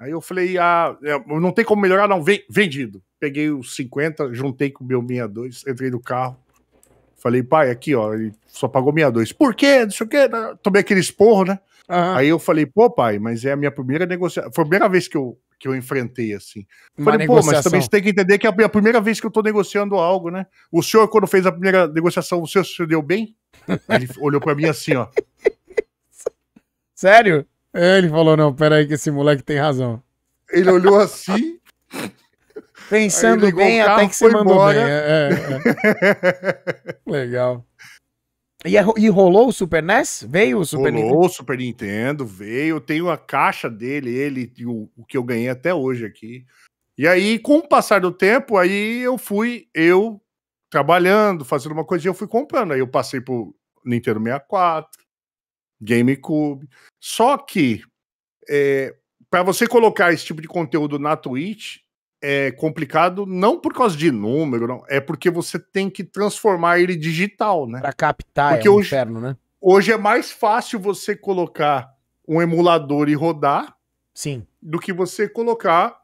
Aí eu falei, ah, é, não tem como melhorar, não. Ven- Vendido. Peguei os 50, juntei com o meu 62, entrei no carro. Falei, pai, aqui, ó, ele só pagou 62. Por quê? Não sei o quê. Tomei aquele esporro, né? Aham. Aí eu falei, pô, pai, mas é a minha primeira negociação. Foi a primeira vez que eu, que eu enfrentei, assim. Uma Falei, pô, mas negociação. também você tem que entender que é a primeira vez que eu tô negociando algo, né? O senhor, quando fez a primeira negociação, o senhor se deu bem? Aí ele olhou pra mim assim, ó. Sério? Ele falou, não, peraí que esse moleque tem razão. Ele olhou assim. Pensando bem, carro, até que você mandou embora. bem. É, é, é. Legal. E, é- e rolou o Super NES? Veio o Super Nintendo? Rolou o Super Nintendo, veio. Tenho a caixa dele, ele, e o, o que eu ganhei até hoje aqui. E aí, com o passar do tempo, aí eu fui, eu trabalhando, fazendo uma coisinha, eu fui comprando. Aí eu passei pro Nintendo 64, GameCube. Só que, é, para você colocar esse tipo de conteúdo na Twitch, é complicado, não por causa de número, não, é porque você tem que transformar ele digital, né? Pra captar, Porque é um hoje- inferno, né? Hoje é mais fácil você colocar um emulador e rodar Sim. do que você colocar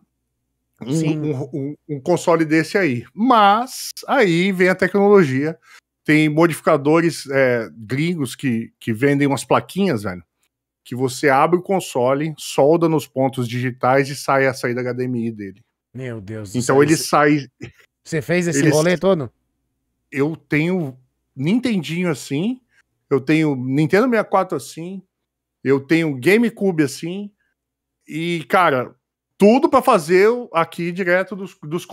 um, um- um- um console desse aí. Mas aí vem a tecnologia. Tem modificadores é, gringos que, que vendem umas plaquinhas, velho. Que você abre o console, solda nos pontos digitais e sai a saída HDMI dele. Meu Deus Então ele sai. Você fez esse ele- rolê todo? Eu tenho Nintendinho assim, eu tenho Nintendo 64 assim, eu tenho GameCube assim, e, cara, tudo pra fazer aqui direto dos, dos,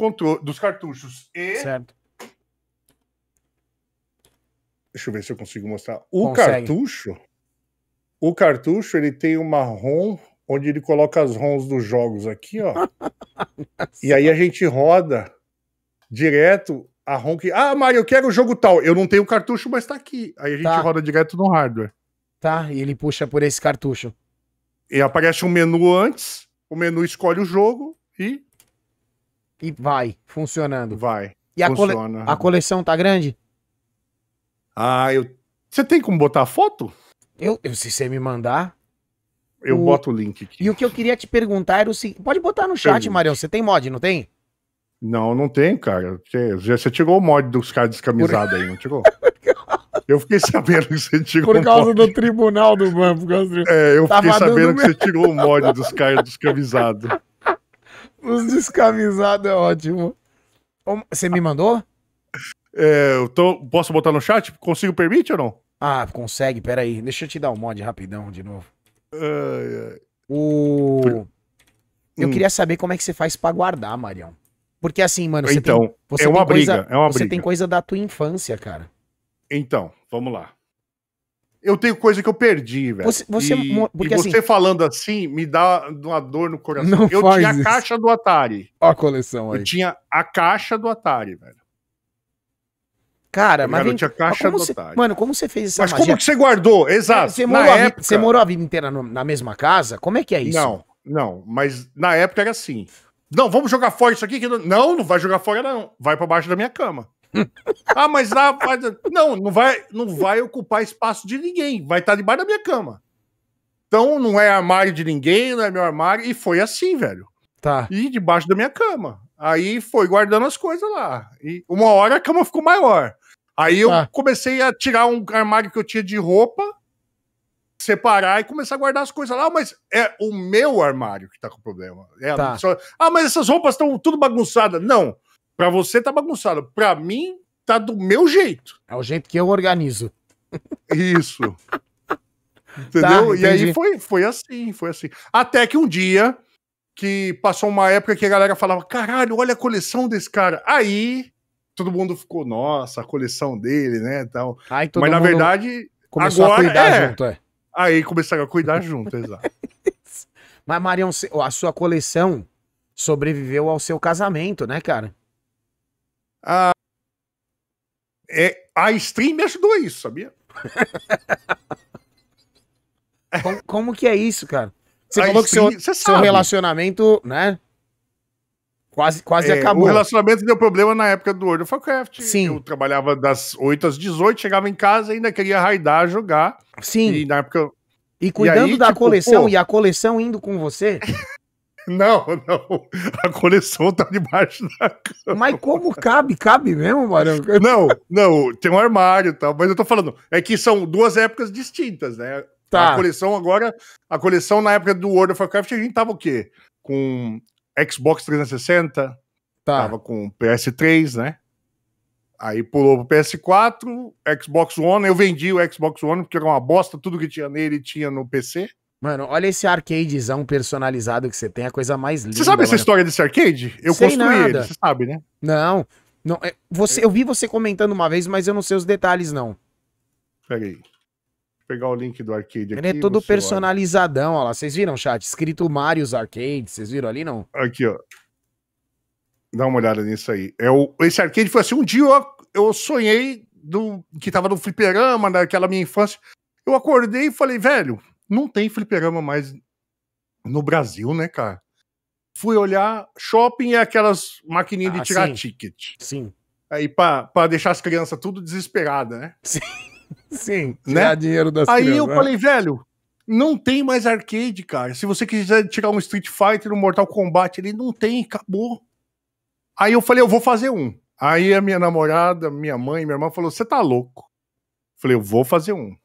dos cartuchos. E. Certo. Deixa eu ver se eu consigo mostrar. O Consegue. cartucho. O cartucho, ele tem uma ROM onde ele coloca as ROMs dos jogos aqui, ó. e aí a gente roda direto a ROM que. Ah, Mário, eu quero o jogo tal. Eu não tenho o cartucho, mas tá aqui. Aí a gente Tá. roda direto no hardware. Tá, e ele puxa por esse cartucho. E aparece um menu antes, o menu escolhe o jogo e E vai, funcionando. vai. E a, cole- Funciona. a coleção tá grande? Ah, eu. Você tem como botar foto? Eu, eu- se você me mandar. Eu O- boto o link aqui. E o que eu queria te perguntar era o seguinte: pode botar no chat, Pergunte. Marião. Você tem mod, não tem? Não, não tem, cara. Você, você tirou o mod dos caras descamisados aí, não tirou? Eu fiquei sabendo que você tirou Por causa mod. do tribunal do banco. por do- É, eu Tava fiquei sabendo que você tirou o mod dos caras descamisados. Os descamisados é ótimo. Você me mandou? É, eu tô, posso botar no chat? Consigo permite ou não? Ah, consegue, peraí. Deixa eu te dar o mod rapidão de novo. Ai, ai. O. Eu Hum. queria saber como é que você faz pra guardar, Marião. Porque assim, mano, você Então, tem, você é uma tem coisa, briga, é uma você briga. tem coisa da tua infância, cara. Então, vamos lá. Eu tenho coisa que eu perdi, velho. Você- você e, porque e você assim- falando assim me dá uma dor no coração. Eu tinha a isso. caixa do Atari. Ó a coleção Eu tinha a caixa do Atari, velho. Cara, Tá mas vem, tinha mas caixa como você, mano, como você fez essa Mas magia? como que você guardou? Exato. Você na morou, a vi- época, você morou a vida inteira no- na mesma casa? Como é que é isso? Não, não. Mas na época era assim. Não, vamos jogar fora isso aqui? Que não... não, não vai jogar fora, não. Vai pra baixo da minha cama. ah, mas lá. Não, não vai, não vai ocupar espaço de ninguém. Vai estar debaixo da minha cama. Então não é armário de ninguém, não é meu armário. E foi assim, velho. Tá. E debaixo da minha cama. Aí foi guardando as coisas lá. E uma hora a cama ficou maior. Aí eu Tá. comecei a tirar um armário que eu tinha de roupa, separar e começar a guardar as coisas lá. Mas é o meu armário que tá com problema. É, Tá. ah, mas essas roupas estão tudo bagunçadas. Não. Pra você tá bagunçado. Pra mim, tá do meu jeito. É o jeito que eu organizo. Isso. Entendeu? e Tá, entendi. aí foi, foi assim, foi assim. Até que um dia que passou uma época que a galera falava: caralho, olha a coleção desse cara. Aí todo mundo ficou, nossa, a coleção dele, né? Tal. Todo Mas na verdade, começou a agora cuidar é. junto, é. aí começaram a cuidar junto, exato. Mas, Marião, a sua coleção sobreviveu ao seu casamento, né, cara? É, a stream me ajudou a isso, sabia? Como, como que é isso, cara? Você A falou que seu, stream- cê seu sabe. relacionamento, né? Quase, quase É, acabou. O relacionamento deu problema na época do World of Warcraft. Sim. Eu trabalhava das 8 às 18, chegava em casa e ainda queria raidar, jogar. Sim. E na época E cuidando aí, da tipo, coleção pô- e a coleção indo com você. Não, não. A coleção tá debaixo da cama. Mas como cabe? Cabe mesmo, Marião? Não, não, tem um armário e tal. Mas eu tô falando, é que são duas épocas distintas, né? Tá. A coleção agora, a coleção na época do World of Warcraft, a gente tava o quê? Com Xbox 360, Tá. tava com PS3, né? Aí pulou pro PS4, Xbox One. Eu vendi o Xbox One porque era uma bosta, tudo que tinha nele tinha no PC. Mano, olha esse arcadezão personalizado que você tem, a coisa mais linda. Você sabe essa mano. história desse arcade? Eu Sei construí nada. ele, você sabe, né? Não. não é, você, eu vi você comentando uma vez, mas eu não sei os detalhes, não. Pera aí. Vou pegar o link do arcade aqui. Ele é todo olha. personalizadão, ó lá. Vocês viram, chat? Escrito Mario's Arcade. Vocês viram ali, não? Aqui, ó. Dá uma olhada nisso aí. É o, esse arcade foi assim, um dia eu, eu sonhei do, que tava no fliperama, daquela minha infância. Eu acordei e falei, velho, não tem fliperama mais no Brasil, né, cara? Fui olhar, shopping é aquelas maquininhas Ah, de tirar sim. ticket. Sim. Aí pra, pra deixar as crianças tudo desesperadas, né? Sim. Né? Tirar dinheiro das Aí eu crianças. falei, velho, não tem mais arcade, cara. Se você quiser tirar um Street Fighter, um Mortal Kombat, ele não tem, acabou. Aí eu falei, eu vou fazer um. Aí a minha namorada, minha mãe, minha irmã falou, você tá louco? Falei, eu vou fazer um.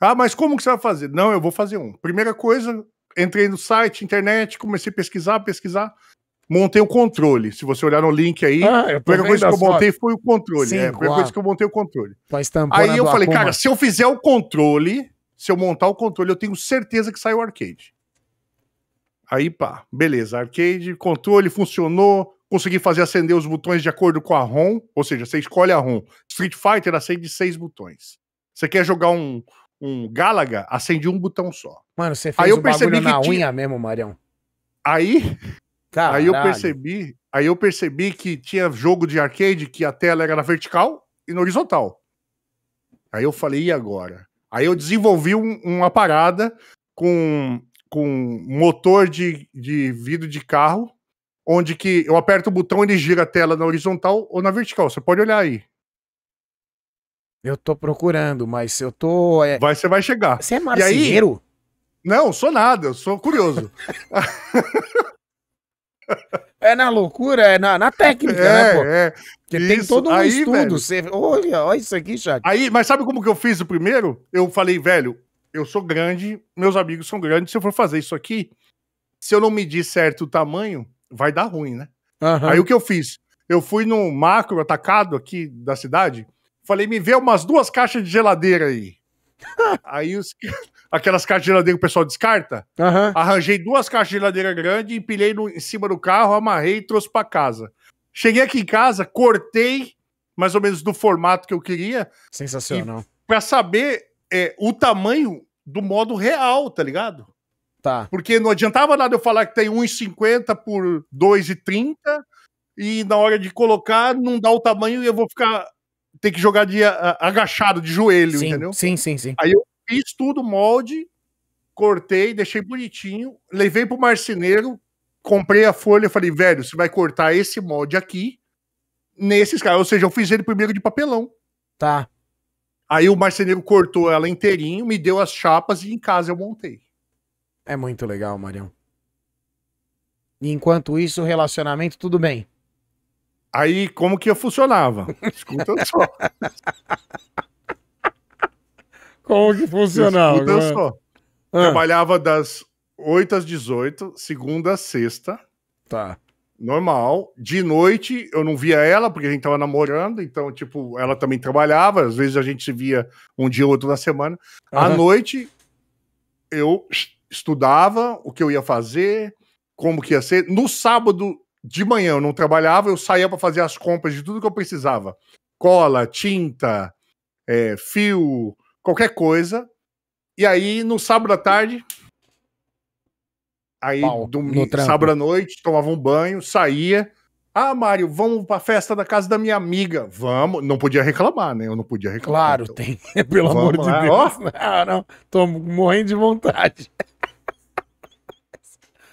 Ah, mas como que você vai fazer? Não, eu vou fazer um. Primeira coisa, entrei no site, internet, comecei a pesquisar, pesquisar, montei o controle. Se você olhar no link aí, Ah, a primeira coisa que eu montei foi o controle. Sim, é, a primeira coisa que eu montei o controle. Estampona Aí eu falei, Akuma. cara, se eu fizer o controle, se eu montar o controle, eu tenho certeza que sai o arcade. Aí, pá, beleza, arcade, controle funcionou, consegui fazer acender os botões de acordo com a ROM, ou seja, você escolhe a ROM. Street Fighter acende seis botões. Você quer jogar um, um Galaga, acende um botão só. Mano, você Aí fez eu o bagulho na tinha- unha mesmo, Marião. Aí, Caralho. aí eu percebi, aí eu percebi que tinha jogo de arcade que a tela era na vertical e na horizontal. Aí eu falei, e agora? Aí eu desenvolvi um- uma parada com, com motor de, de vidro de carro, onde que eu aperto o botão e ele gira a tela na horizontal ou na vertical. Você pode olhar aí. Eu tô procurando, mas eu tô... é- Vai, você vai chegar. Você é marceneiro? Não, sou nada, eu sou curioso. É na loucura, é na, na técnica, né, pô? é, é. Porque tem isso. todo um Aí, estudo. velho. Você... Olha, olha isso aqui, chat. Aí, mas sabe como que eu fiz o primeiro? Eu falei, velho, eu sou grande, meus amigos são grandes, se eu for fazer isso aqui, se eu não medir certo o tamanho, vai dar ruim, né? Aham. Aí o que eu fiz? Eu fui no macro atacado aqui da cidade, falei, me vê umas duas caixas de geladeira aí. aí, os, aquelas caixas de geladeira que o pessoal descarta. Aham. Arranjei duas caixas de geladeira grande, empilhei no, em cima do carro, amarrei e trouxe pra casa. Cheguei aqui em casa, cortei mais ou menos do formato que eu queria, Sensacional. pra saber é, o tamanho do modo real, tá ligado? Tá. Porque não adiantava nada eu falar que tem 1,50 por 2,30 e na hora de colocar não dá o tamanho e eu vou ficar. ter que jogar de agachado, de joelho, Sim, entendeu? sim, sim, sim. Fiz tudo, molde, cortei, deixei bonitinho, levei pro marceneiro, comprei a folha, falei, velho, você vai cortar esse molde aqui, nesses caras. Ou seja, eu fiz ele primeiro de papelão. Tá. Aí o marceneiro cortou ela inteirinho, me deu as chapas e em casa eu montei. É muito legal, Marião. E enquanto isso, o relacionamento, tudo bem. Aí, como que funcionava? Escuta só. Como que Escuta só. Ah, Trabalhava das 8 às 18, segunda a sexta, tá. normal. De noite eu não via ela, porque a gente tava namorando, então, tipo, ela também trabalhava, às vezes a gente se via um dia ou outro na semana. À Aham. noite eu estudava o que eu ia fazer, como que ia ser. No sábado de manhã eu não trabalhava, eu saía para fazer as compras de tudo que eu precisava. Cola, tinta, é, fio, qualquer coisa. E aí, no sábado à tarde, aí Pau, domingo, sábado à noite, tomava um banho, saía. Ah, Mário, vamos pra festa da casa da minha amiga. Vamos. Não podia reclamar, né? Eu não podia reclamar. Claro, então. tem. Pelo Vamos amor de Deus. Ah, não. Tô morrendo de vontade.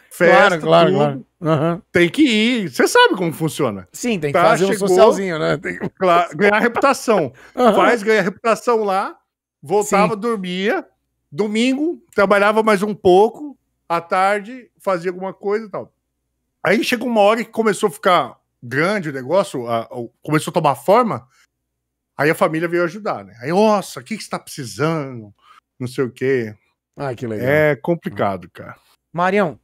Festa, claro, claro, tudo, claro. Aham. Tem que ir. Você sabe como funciona. Sim, tem que Tá, fazer um chegou. socialzinho, né? Que- Cla- Ganhar reputação. Aham. Faz, ganha reputação lá, voltava, dormia. Domingo, trabalhava mais um pouco. À tarde, fazia alguma coisa e tal. Aí chegou uma hora que começou a ficar grande o negócio, a- o- começou a tomar forma. Aí a família veio ajudar, né? Aí, nossa, o que, que você tá precisando? Não sei o quê. Ah, que legal. É complicado, cara. Marião,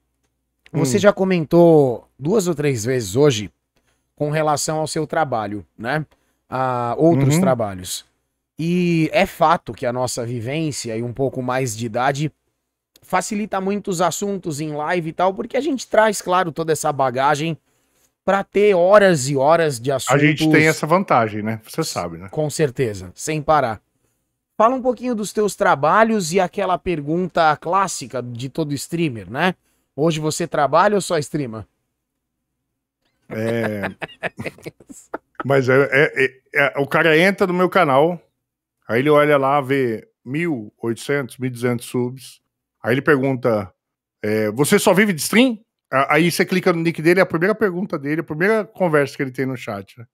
você Hum. já comentou duas ou três vezes hoje com relação ao seu trabalho, né? A outros Uhum. trabalhos. E é fato que a nossa vivência e um pouco mais de idade facilita muito os assuntos em live e tal, porque a gente traz, claro, toda essa bagagem para ter horas e horas de assuntos. A gente tem essa vantagem, né? Você sabe, né? Com certeza, sem parar. Fala um pouquinho dos teus trabalhos e aquela pergunta clássica de todo streamer, né? Hoje você trabalha ou só streama? É... Mas é, é- é- é- o cara entra no meu canal, aí ele olha lá, vê 1.800, 1.200 subs, aí ele pergunta: é, Você só vive de stream? Aí você clica no nick dele, é a primeira pergunta dele, a primeira conversa que ele tem no chat. né?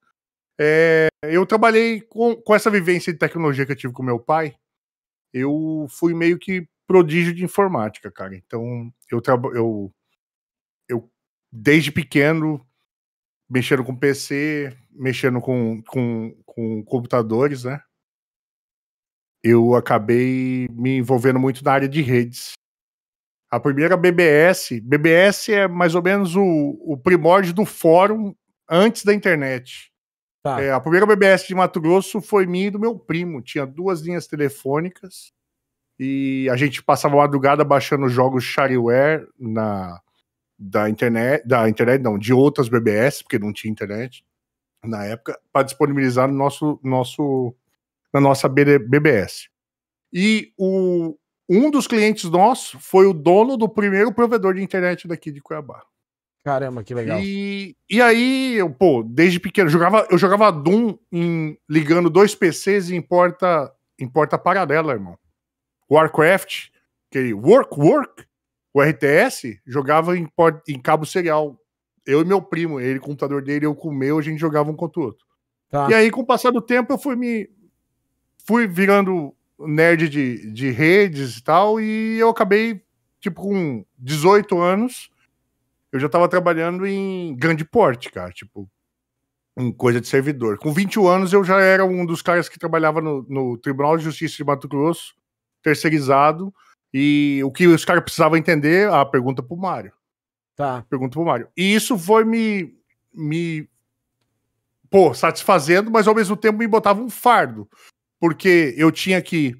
É, eu trabalhei com, com essa vivência de tecnologia que eu tive com meu pai. Eu fui meio que prodígio de informática, cara. Então, eu, eu, eu desde pequeno mexendo com PC, mexendo com, com, com computadores, né? Eu acabei me envolvendo muito na área de redes. A primeira BBS, BBS é mais ou menos o, o primórdio do fórum antes da internet. Tá. É, a primeira BBS de Mato Grosso foi minha e do meu primo. Tinha duas linhas telefônicas e a gente passava a madrugada baixando jogos shareware na da internet, da internet não, de outras BBS, porque não tinha internet na época, para disponibilizar no nosso nosso na nossa BBS. E o um dos clientes nossos foi o dono do primeiro provedor de internet daqui de Cuiabá. Caramba, que legal. E, e aí, eu, pô, desde pequeno, jogava, eu jogava Doom em, ligando dois PCs em porta, em porta paralela, irmão. Warcraft, aquele Work Work, o RTS, jogava em, em cabo serial. Eu e meu primo, ele o computador dele, eu com o meu, a gente jogava um contra o outro. Tá. E aí, com o passar do tempo, eu fui me. Fui virando nerd de, de redes e tal, e eu acabei, tipo, com 18 anos, eu já tava trabalhando em grande porte, cara, tipo, em coisa de servidor. Com 21 anos, eu já era um dos caras que trabalhava no, no Tribunal de Justiça de Mato Grosso, terceirizado, e o que os caras precisavam entender, a pergunta pro Mário Tá. pergunta pro Mário. E isso foi me, me pô, satisfazendo, mas ao mesmo tempo me botava um fardo. Porque eu tinha que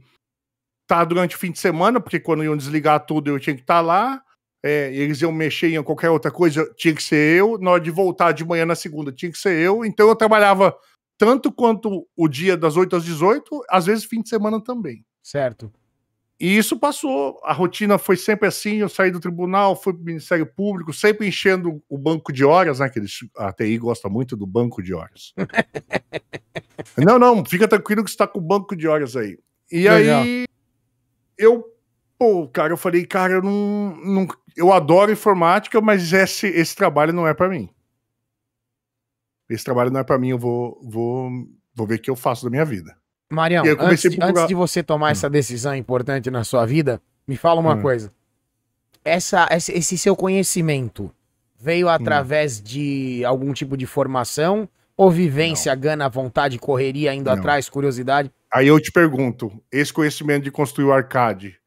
estar durante o fim de semana, porque quando iam desligar tudo eu tinha que estar lá. É, eles iam mexer em qualquer outra coisa, tinha que ser eu. Na hora de voltar de manhã na segunda, tinha que ser eu. Então eu trabalhava tanto quanto o dia das 8 às 18, às vezes fim de semana também. Certo. E isso passou, a rotina foi sempre assim, eu saí do tribunal, fui pro Ministério Público, sempre enchendo o banco de horas, né, que eles, a TI gosta muito do banco de horas. não, não, fica tranquilo que você tá com o banco de horas aí. E Legal. aí, eu, pô, cara, eu falei, cara, eu não, não eu adoro informática, mas esse, esse trabalho não é para mim. Esse trabalho não é para mim, eu vou, vou, vou ver o que eu faço da minha vida. Marião, antes, antes, de você tomar hum. essa decisão importante na sua vida, me fala uma hum. coisa. Essa, esse seu conhecimento veio hum. através hum. de algum tipo de formação ou vivência, Não. gana, vontade, correria indo Não. atrás, curiosidade? Aí eu te pergunto, esse conhecimento de construir o arcade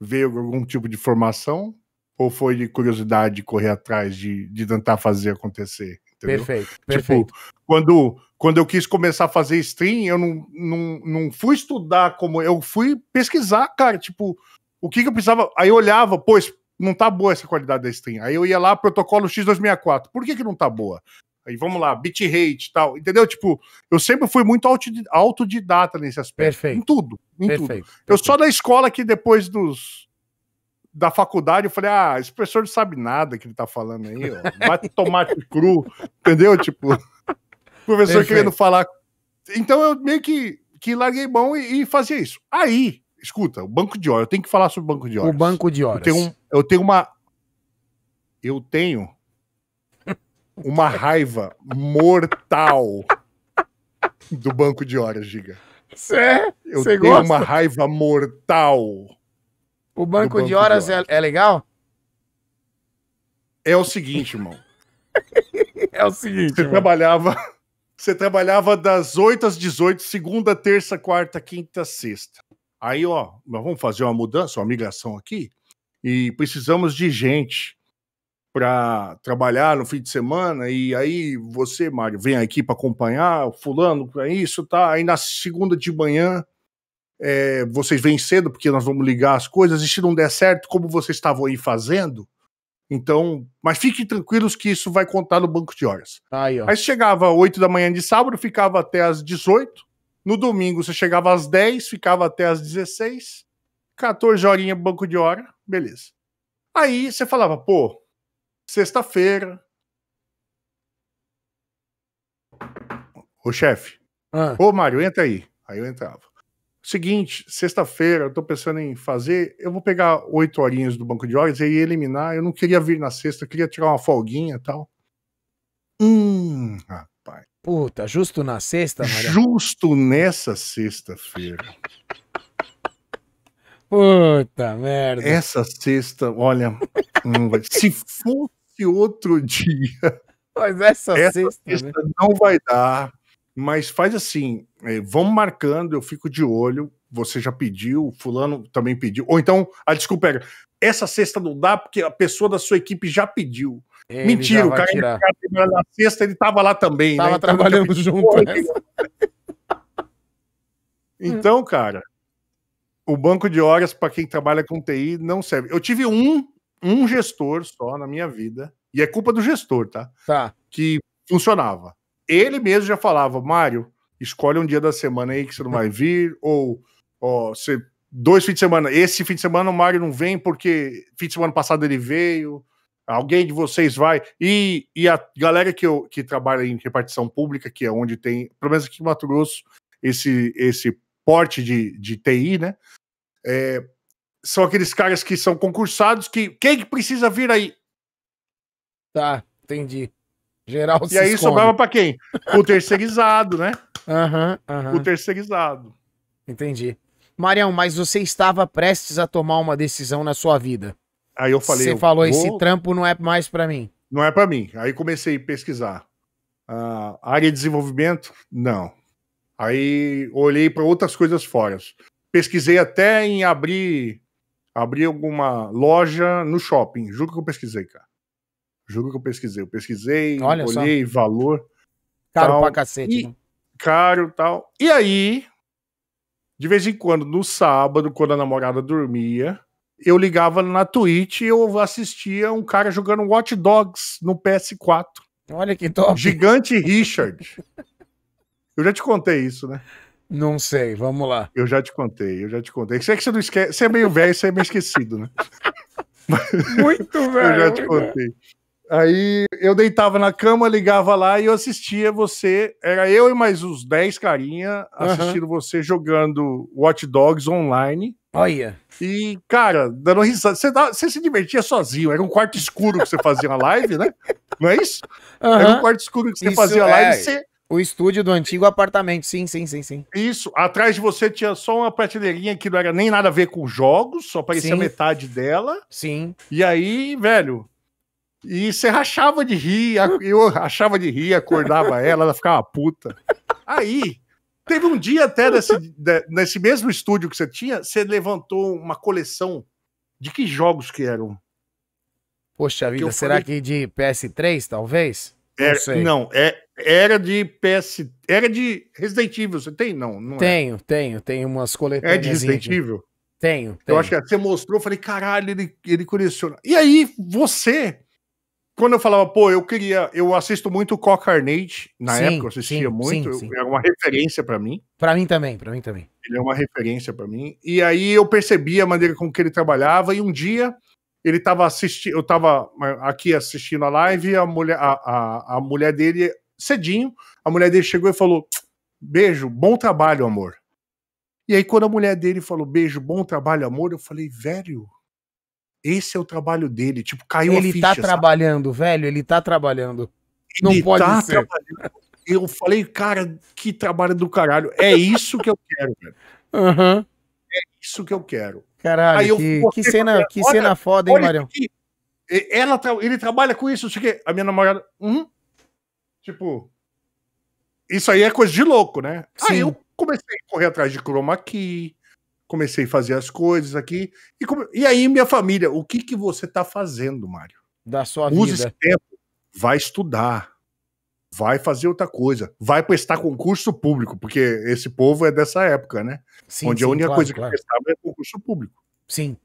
veio de algum tipo de formação ou foi de curiosidade de correr atrás, de, de tentar fazer acontecer? Entendeu? Perfeito, tipo, perfeito. Quando, quando eu quis começar a fazer stream, eu não, não, não fui estudar como. Eu fui pesquisar, cara, tipo, o que, que eu precisava. Aí eu olhava, pois, não tá boa essa qualidade da stream. Aí eu ia lá, protocolo X264. Por que, que não tá boa? Aí vamos lá, bitrate e tal, entendeu? Tipo, eu sempre fui muito autodidata nesse aspecto. Perfeito. Em tudo, em perfeito, tudo. Perfeito. Eu só da escola que depois dos da faculdade, eu falei, ah, esse professor não sabe nada que ele tá falando aí, ó. Vai tomate cru, entendeu? Tipo, professor Perfeito. querendo falar. Então eu meio que, que larguei mão e, e, fazia isso. Aí, escuta, o banco de horas, eu tenho que falar sobre o banco de horas. O banco de horas. Eu tenho, eu tenho uma. Eu tenho uma raiva mortal do banco de horas, Giga. Cê, eu tenho gosta? uma raiva mortal o banco, banco de, horas de horas, É, é legal? É o seguinte, irmão. é o seguinte. Você irmão. trabalhava. Você trabalhava das 8 às 18, segunda, terça, quarta, quinta, sexta. Aí, ó, nós vamos fazer uma mudança, uma migração aqui, e precisamos de gente para trabalhar no fim de semana. E aí, você, Mário, vem aqui para acompanhar, fulano, para isso, tá? Aí na segunda de manhã é, vocês vêm cedo, porque nós vamos ligar as coisas, e se não der certo, como vocês estavam aí fazendo, então, mas fiquem tranquilos que isso vai contar no banco de horas. Aí, aí chegava às 8 da manhã de sábado, ficava até às 18. No domingo você chegava às 10, ficava até às 16. 14 horinhas banco de hora, beleza. Aí você falava, pô, sexta-feira. Ô chefe, ah. ô Mário, entra aí. Aí eu entrava. Seguinte, sexta-feira, eu tô pensando em fazer. Eu vou pegar oito horinhas do banco de horas e eliminar. Eu não queria vir na sexta, eu queria tirar uma folguinha e tal. Hum, rapaz. Puta, justo na sexta, Maria? Justo nessa sexta-feira. Puta merda. Essa sexta, olha, hum, se fosse outro dia. Mas essa, essa sexta, sexta né? não vai dar. Mas faz assim, é, vamos marcando, eu fico de olho. Você já pediu, fulano também pediu. Ou então, a desculpa é, essa cesta não dá porque a pessoa da sua equipe já pediu. Ele Mentira, o cara, tirar. na sexta ele tava lá também, tava né? Então, trabalhando junto. Né? então, cara, o banco de horas para quem trabalha com TI não serve. Eu tive um, um gestor só na minha vida, e é culpa do gestor, tá? Tá. Que funcionava ele mesmo já falava, Mário, escolhe um dia da semana aí que você não vai vir, ou ó, você, dois fins de semana. Esse fim de semana o Mário não vem porque fim de semana passado ele veio. Alguém de vocês vai. E, e a galera que, eu, que trabalha em repartição pública, que é onde tem, pelo menos aqui em Mato Grosso, esse, esse porte de, de TI, né? É, são aqueles caras que são concursados que. Quem que precisa vir aí? Tá, entendi. Geral E aí sobrava para quem? O terceirizado, né? Aham, uhum. Uhum. O terceirizado. Entendi. Marião, mas você estava prestes a tomar uma decisão na sua vida. Aí eu falei. Você falou, vou... esse trampo não é mais para mim. Não é para mim. Aí comecei a pesquisar. Uh, área de desenvolvimento? Não. Aí olhei para outras coisas fora. Pesquisei até em abrir abrir alguma loja no shopping. Juro que eu pesquisei, cara. Juro que eu pesquisei. Eu pesquisei, Olha olhei só. valor. Caro tal, pra cacete. E, né? Caro tal. E aí, De vez em quando, no sábado, quando a namorada dormia, eu ligava na Twitch e eu assistia um cara jogando Watch Dogs no PS4. Olha que top. Gigante Richard. Eu já te contei isso, né? Não sei, vamos lá. Eu já te contei, eu já te contei. Sei que você não esquece. Você é meio velho, você é meio esquecido, né? Muito velho. eu já te contei. Aí eu deitava na cama, ligava lá e eu assistia você. Era eu e mais uns 10 carinha assistindo você jogando Watch Dogs online. Olha. E, cara, dando risada. Você, você se divertia sozinho. Era um quarto escuro que você fazia a live, né? Não é isso? Era um quarto escuro que você Isso fazia a live. é. e Você, O estúdio do antigo apartamento. Sim, sim, sim, sim. isso. Atrás de você tinha só uma prateleirinha que não era nem nada a ver com jogos, só parecia Sim. metade dela. Sim. E aí, velho. E você rachava de rir, eu rachava de rir, acordava ela, ela ficava puta. Aí, teve um dia até nesse, nesse mesmo estúdio que você tinha, você levantou uma coleção de que jogos que eram? Poxa vida, eu será falei- que de PS3, talvez? Não Era, sei. não, é, era de PS. Era de Resident Evil, você tem? Não, não Tenho, tenho, tenho umas é. É de Resident Evil? Tenho, tenho. Eu acho que você mostrou, eu falei, caralho, ele, ele coleciona. E aí, você, quando eu falava, pô, eu queria, eu assisto muito Cock Carnage, na Sim, época eu assistia sim, muito, sim, era uma referência pra mim, Pra mim também, pra mim também. ele é uma referência pra mim. E aí eu percebi a maneira com que ele trabalhava, e um dia ele tava assistindo, eu tava eh, aqui assistindo a live, a mulher, a, a, a mulher dele, cedinho, a mulher dele chegou e falou, beijo, bom trabalho, amor. E aí, quando a mulher dele falou beijo, bom trabalho, amor, eu falei, velho, esse é o trabalho dele. Tipo, caiu a ele ficha. tá sabe? trabalhando, velho, ele tá trabalhando. não Ele pode tá ser. trabalhando. Eu falei, cara, que trabalho do caralho. É isso que eu quero, velho. Aham. Isso que eu quero. Caralho, Aí eu que, que cena, que olha, cena foda, hein, Marião? aqui. Ela, ele trabalha com isso, não sei o quê. A minha namorada, uhum. Tipo, isso aí é coisa de louco, né? Aí Sim. eu comecei a correr atrás de chroma key, comecei a fazer as coisas aqui. E, come- e aí, minha família, o que que você tá fazendo, Mário? Da sua Use vida. esse tempo, vai estudar, vai fazer outra coisa, vai prestar concurso público, porque esse povo é dessa época, né? Sim, Onde a sim, única claro, coisa claro. que prestava é concurso público. Sim.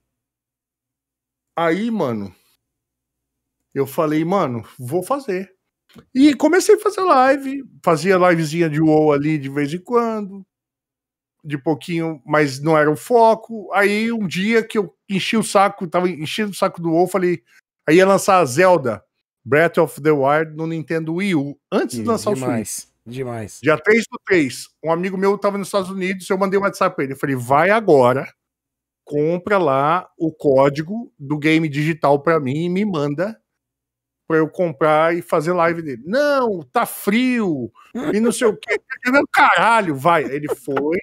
Aí, mano, eu falei, mano, vou fazer. E comecei a fazer live, fazia livezinha de WoW ali de vez em quando, de pouquinho, mas não era o foco. Aí um dia que eu enchi o saco, tava enchendo o saco do WoW, falei, aí ia lançar a Zelda Breath of the Wild no Nintendo Wii U, antes de lançar o Switch. demais, demais. Dia 3 do 3, um amigo meu tava nos Estados Unidos, eu mandei um WhatsApp pra ele. Eu falei, vai agora, compra lá o código do game digital pra mim e me manda pra eu comprar e fazer live dele. Não, tá frio e não sei o quê. Caralho, vai. Ele foi,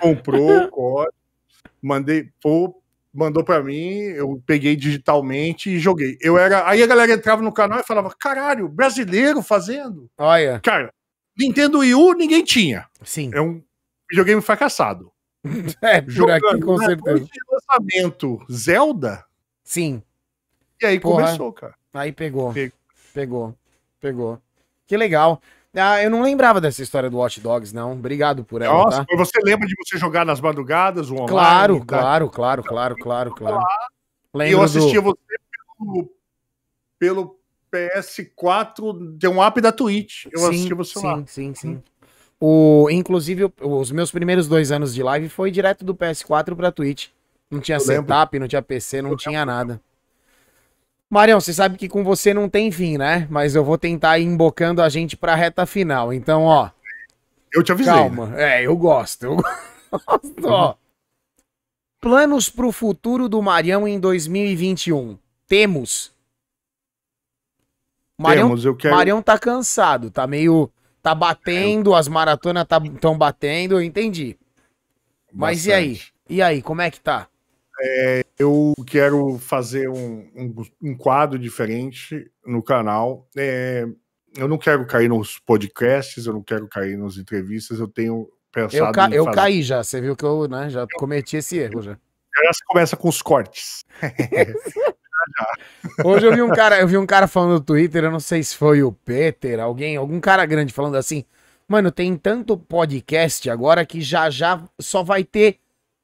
comprou o código, mandei, pô, mandou pra mim, eu peguei digitalmente e joguei. Eu era, aí a galera entrava no canal e falava, caralho, brasileiro fazendo? Olha, Cara, Nintendo Wii U ninguém tinha. sim. É um videogame fracassado. É, por aqui, com né, certeza. lançamento Zelda, Sim. E aí Porra. começou, cara. Aí pegou. Pegou. Pegou. Pegou. Que legal. Ah, eu não lembrava dessa história do Watch Dogs, não. Obrigado por ela, Nossa, tá? você lembra de você jogar nas madrugadas, o online? Claro, tá? claro, claro, claro, claro, claro. E Lembro eu do- assistia você pelo, pelo PS4, tem um app da Twitch. Eu assistia você sim, lá. Sim, sim, O, inclusive, os meus primeiros dois anos de live foi direto do PS4 pra Twitch. Não tinha Eu lembro. setup, não tinha PC, não tinha nada. Marião, você sabe que com você não tem fim, né? Mas eu vou tentar ir embocando a gente pra reta final. Então, ó, Eu te avisei. né? calma. É, eu gosto. Eu gosto, ó. Planos pro futuro do Marião em 2021. Temos. Marião, Temos, eu quero. Marião tá cansado, tá meio. Tá batendo, as maratonas estão batendo, eu entendi. Mas e aí? bastante. E aí, como é que tá? Eu quero fazer um, um, um quadro diferente no canal. É, eu não quero cair nos podcasts, eu não quero cair nas entrevistas, eu tenho pensado Eu, ca- eu caí já, você viu que eu né, já cometi esse erro já. Já se começa com os cortes. Hoje eu vi um cara, eu vi um cara falando no Twitter, eu não sei se foi o Peter, alguém, algum cara grande falando assim: Mano, tem tanto podcast agora que já já só vai ter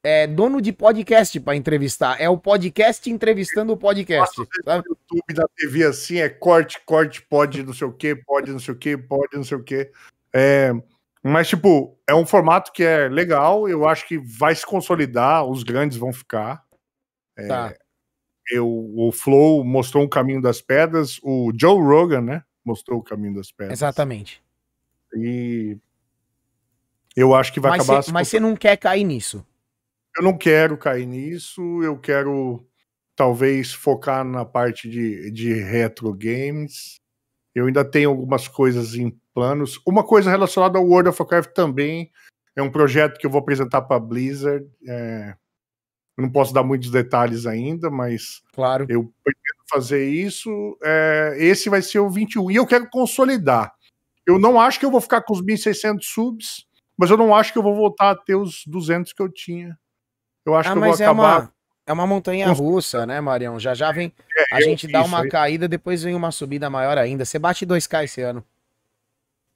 é, dono de podcast pra entrevistar. É o podcast entrevistando o podcast. Sabe? No YouTube da TV assim é corte, corte, pode não sei o que, pode não sei o que, pode não sei o que. É, mas, tipo, é um formato que é legal, eu acho que vai se consolidar, os grandes vão ficar. É, Tá. eu, o Flow mostrou um caminho das pedras, o Joe Rogan, né? Mostrou o caminho das pedras. Exatamente. E eu acho que vai Mas acabar. cê- mas você não quer cair nisso. Eu não quero cair nisso, eu quero talvez focar na parte de, de retro games. Eu ainda tenho algumas coisas em planos. Uma coisa relacionada ao World of Warcraft também é um projeto que eu vou apresentar para Blizzard. é, eu não posso dar muitos detalhes ainda, mas Claro. eu pretendo fazer isso. é, esse vai ser o 21. E eu quero consolidar. Eu não acho que eu vou ficar com os 1.600 subs, mas eu não acho que eu vou voltar a ter os 200 que eu tinha. Eu acho Ah, que eu vou é acabar. uma, é uma montanha russa, né, Marião? Já já vem. A eu gente dá uma aí. caída, depois vem uma subida maior ainda. Você bate 2K esse ano.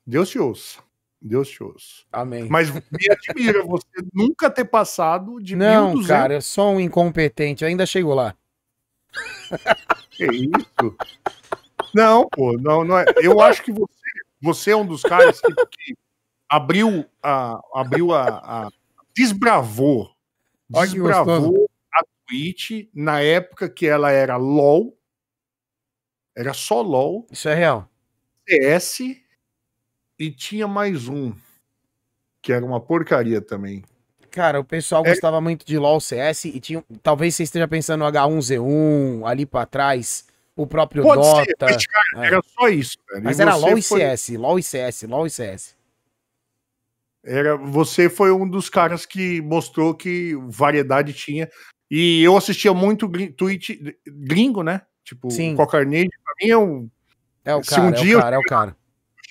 Deus te ouça. Deus te ouça. Amém. Mas me admira você nunca ter passado de não, 1.200. cara, eu sou um incompetente. Eu ainda chego lá. Que isso? Não, pô, não, não é. Eu acho que você, você é um dos caras que, que abriu a. abriu a. a- desbravou. Desbravou a Twitch na época que ela era LOL. Era só LOL, Isso é real. CS e tinha mais um. Que era uma porcaria também. Cara, o pessoal É- gostava muito de LoL CS e tinha. Talvez você esteja pensando no H1Z1, ali pra trás, o próprio Pode Dota. ser, mas, cara, é. era só isso, velho. Mas E era LoL e foi- CS, LoL e CS, LoL e CS. Era, você foi um dos caras que mostrou que variedade tinha. E eu assistia muito Twitch gringo, né? Tipo, Sim. o Cocarnade, pra mim é um. É o Se cara, um é dia o eu cara, é o cara.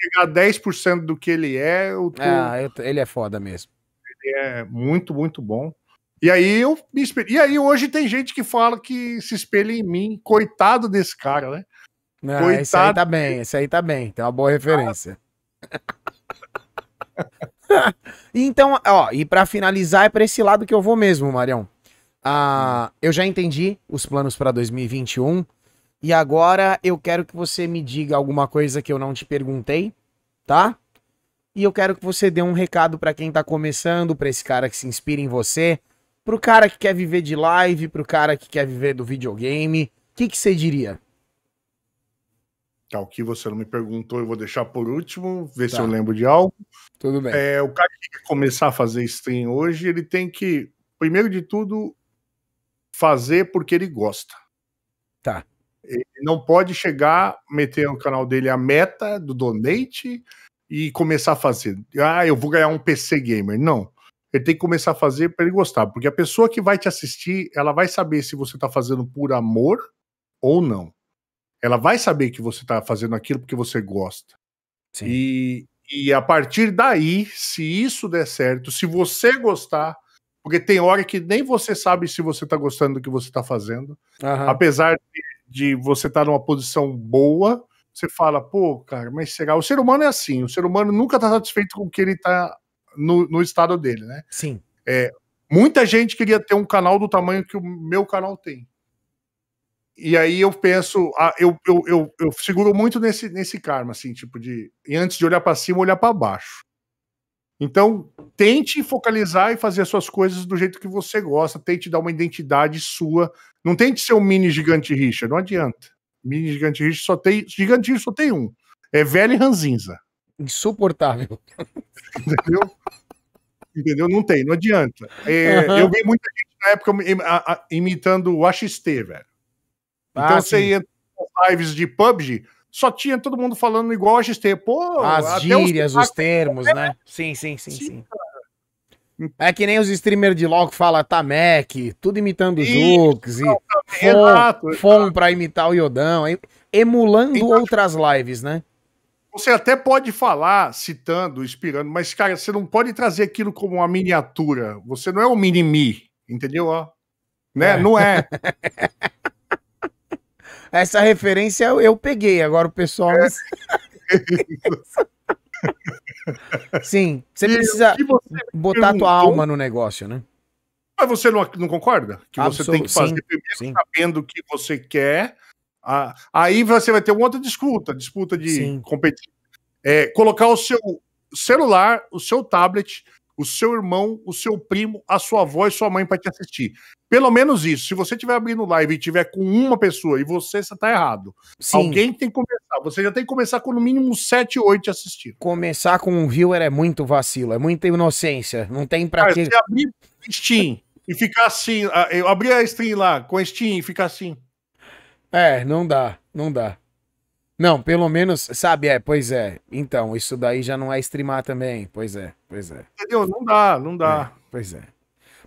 Chegar a 10% do que ele é, eu tô, Ah, eu- ele é foda mesmo. é muito, muito bom. E aí eu me espelho. E aí hoje tem gente que fala que se espelha em mim. Coitado desse cara, né? Não, esse aí Coitado tá bem, esse aí tá bem, tem uma boa referência. então, ó, e pra finalizar é pra esse lado que eu vou mesmo, Marião. Ah, eu já entendi os planos pra 2021 e agora eu quero que você me diga alguma coisa que eu não te perguntei, tá? E eu quero que você dê um recado pra quem tá começando, pra esse cara que se inspira em você, pro cara que quer viver de live, pro cara que quer viver do videogame. O que que você diria? Tá, o que você não me perguntou, eu vou deixar por último, ver se Tá. eu lembro de algo. Tudo bem. É, o cara que quer começar a fazer stream hoje, ele tem que, primeiro de tudo, fazer porque ele gosta. Tá. Ele não pode chegar, meter no canal dele a meta do donate e começar a fazer. Ah, eu vou ganhar um PC gamer. Não. Ele tem que começar a fazer para ele gostar, porque a pessoa que vai te assistir, ela vai saber se você tá fazendo por amor ou não. Ela vai saber que você tá fazendo aquilo porque você gosta. Sim. E, e a partir daí, se isso der certo, se você gostar, porque tem hora que nem você sabe se você tá gostando do que você tá fazendo, Aham. apesar de, de você estar numa posição boa, você fala, pô, cara, mas será? O ser humano é assim, o ser humano nunca tá satisfeito com o que ele tá no, no estado dele, né? Sim. Muita gente queria ter um canal do tamanho que o meu canal tem. E aí eu penso, eu, eu, eu, eu seguro muito nesse, nesse karma, assim, tipo de. E antes de olhar para cima, olhar para baixo. Então, tente focalizar e fazer as suas coisas do jeito que você gosta, tente dar uma identidade sua. Não tente ser um mini gigante rixa, não adianta. Mini gigante rixa só tem. Gigante rixa só tem um. É velho e ranzinza. Insuportável. Entendeu? Entendeu? Não tem, não adianta. É, Aham. Eu vi muita gente na época imitando o AXT, velho. Então Ah, você sim. ia nas lives de PUBG, só tinha todo mundo falando igual a AXT. Pô, As até os- gírias, os termos, né? Sim, sim, sim, Sim, sim. É que nem os streamers de LoL que fala Tamek, tudo imitando Jukes e Fon. Fon pra imitar o Yodão, em- emulando Então, outras lives, né? Você até pode falar, citando, inspirando, mas, cara, você não pode trazer aquilo como uma miniatura. Você não é um mini-me, entendeu? Ó? Né? É. Não é. Essa referência eu, peguei, agora o pessoal. É. Sim, você E precisa você botar tua alma no negócio, né? Mas você não, não concorda? Que você Absolu- tem que fazer sim, primeiro sim. sabendo o que você quer. ah, aí você vai ter uma outra disputa, disputa de Sim. competir. É, colocar o seu celular, o seu tablet, o seu irmão, o seu primo, a sua avó e sua mãe para te assistir. Pelo menos isso. Se você estiver abrindo live e tiver com uma pessoa e você, você tá errado. Sim, Alguém tem que começar. Você já tem que começar com no mínimo 7, 8 te assistindo. começar com um viewer é muito vacilo, é muita inocência. Não tem pra que. você abrir Steam e ficar assim, ah, eu abrir a stream lá com a Steam e ficar assim. É, não dá, não dá. Não, pelo menos, sabe, é, pois é. Então, isso daí já não é streamar também. Pois é, pois é. Entendeu? Não dá, não dá. Pois é.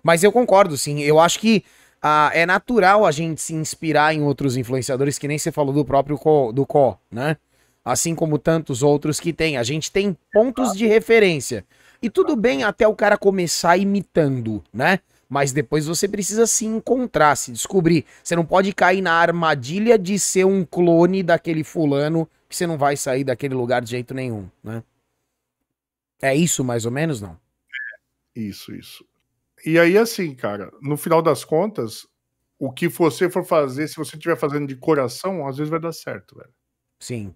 Mas eu concordo, sim. Eu acho que ah, é natural a gente se inspirar em outros influenciadores, que nem você falou do próprio Co, do Co, né? Assim como tantos outros que tem. A gente tem pontos de referência. E tudo bem até o cara começar imitando, né? Mas depois você precisa se encontrar, se descobrir. Você não pode cair na armadilha de ser um clone daquele fulano que você não vai sair daquele lugar de jeito nenhum, né? É isso mais ou menos, não? Isso, isso. E aí, assim, cara, no final das contas, o que você for fazer, se você estiver fazendo de coração, às vezes vai dar certo, velho. Sim.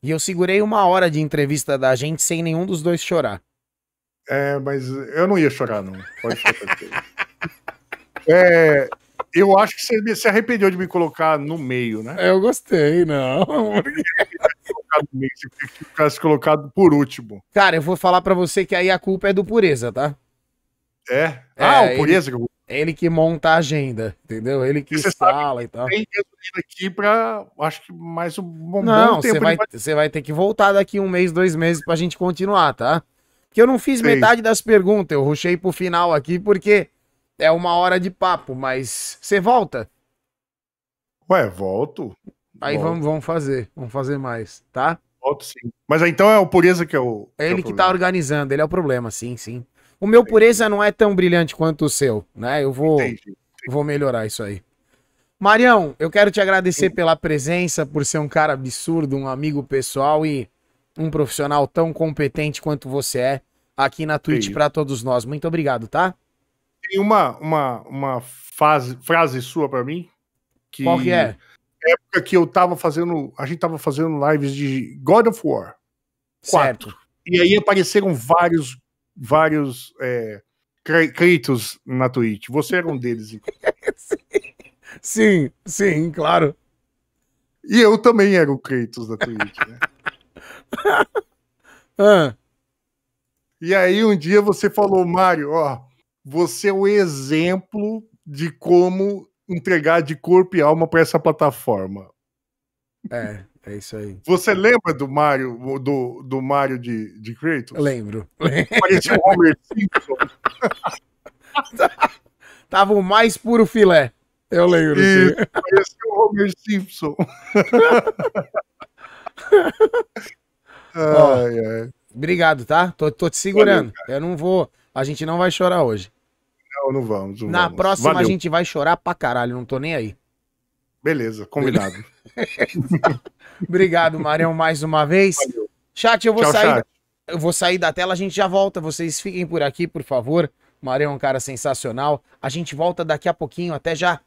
E eu segurei uma hora de entrevista da gente sem nenhum dos dois chorar. É, mas eu não ia chorar, não. Pode ficar tranquilo. É, eu acho que você se arrependeu de me colocar no meio, né? Eu gostei, não. Colocar no meio, se ficasse colocado por último. Cara, eu vou falar pra você que aí a culpa é do Pureza, tá? É? ah, É, o pureza que eu É ele que monta a agenda, entendeu? Ele que Você instala e tal. gasolina aqui pra, acho que mais um bom, Não, bom você tempo. vai, ele vai ter que voltar daqui um mês, dois meses pra gente continuar, tá? Porque eu não fiz Sei. metade das perguntas, eu rushei pro final aqui porque é uma hora de papo, mas você volta? Ué, volto. Aí Volto. vamos, vamos fazer, vamos fazer mais, tá? Volto sim. Mas então é o pureza que é o. É é ele o que tá organizando, ele é o problema, sim, sim. O meu pureza não é tão brilhante quanto o seu, né? Eu vou, Entendi. vou melhorar isso aí. Marião, eu quero te agradecer pela presença, por ser um cara absurdo, um amigo pessoal e um profissional tão competente quanto você é aqui na Twitch pra todos nós. Muito obrigado, tá? Tem uma, uma, uma fase, frase sua pra mim. Que Qual que é? época que eu tava fazendo. A gente tava fazendo lives de God of War. Quatro. Certo. E aí apareceram vários, vários é, Kratos na Twitch. Você era um deles. Sim, sim, claro. E eu também era o Kratos da Twitch, né? Ah, E aí um dia você falou, Mário, ó, você é o exemplo de como entregar de corpo e alma para essa plataforma. é, é isso aí. Você lembra do Mário, do, do Mário de, de Kratos? Lembro. Parecia o Homer Simpson. Tava o mais puro filé. Eu lembro. Isso, parecia o Homer Simpson. Ó, ai, ai. Obrigado, tá? Tô, tô te segurando. eu não vou. A gente não vai chorar hoje. Não, não vamos. não Na vamos. próxima Valeu. a gente vai chorar pra caralho, não tô nem aí. Beleza, combinado. Obrigado, Marião, mais uma vez. Valeu. Chat, eu vou Tchau, sair. chat. Eu vou sair da tela, a gente já volta. Vocês fiquem por aqui, por favor. Marião é um cara sensacional. A gente volta daqui a pouquinho, até já.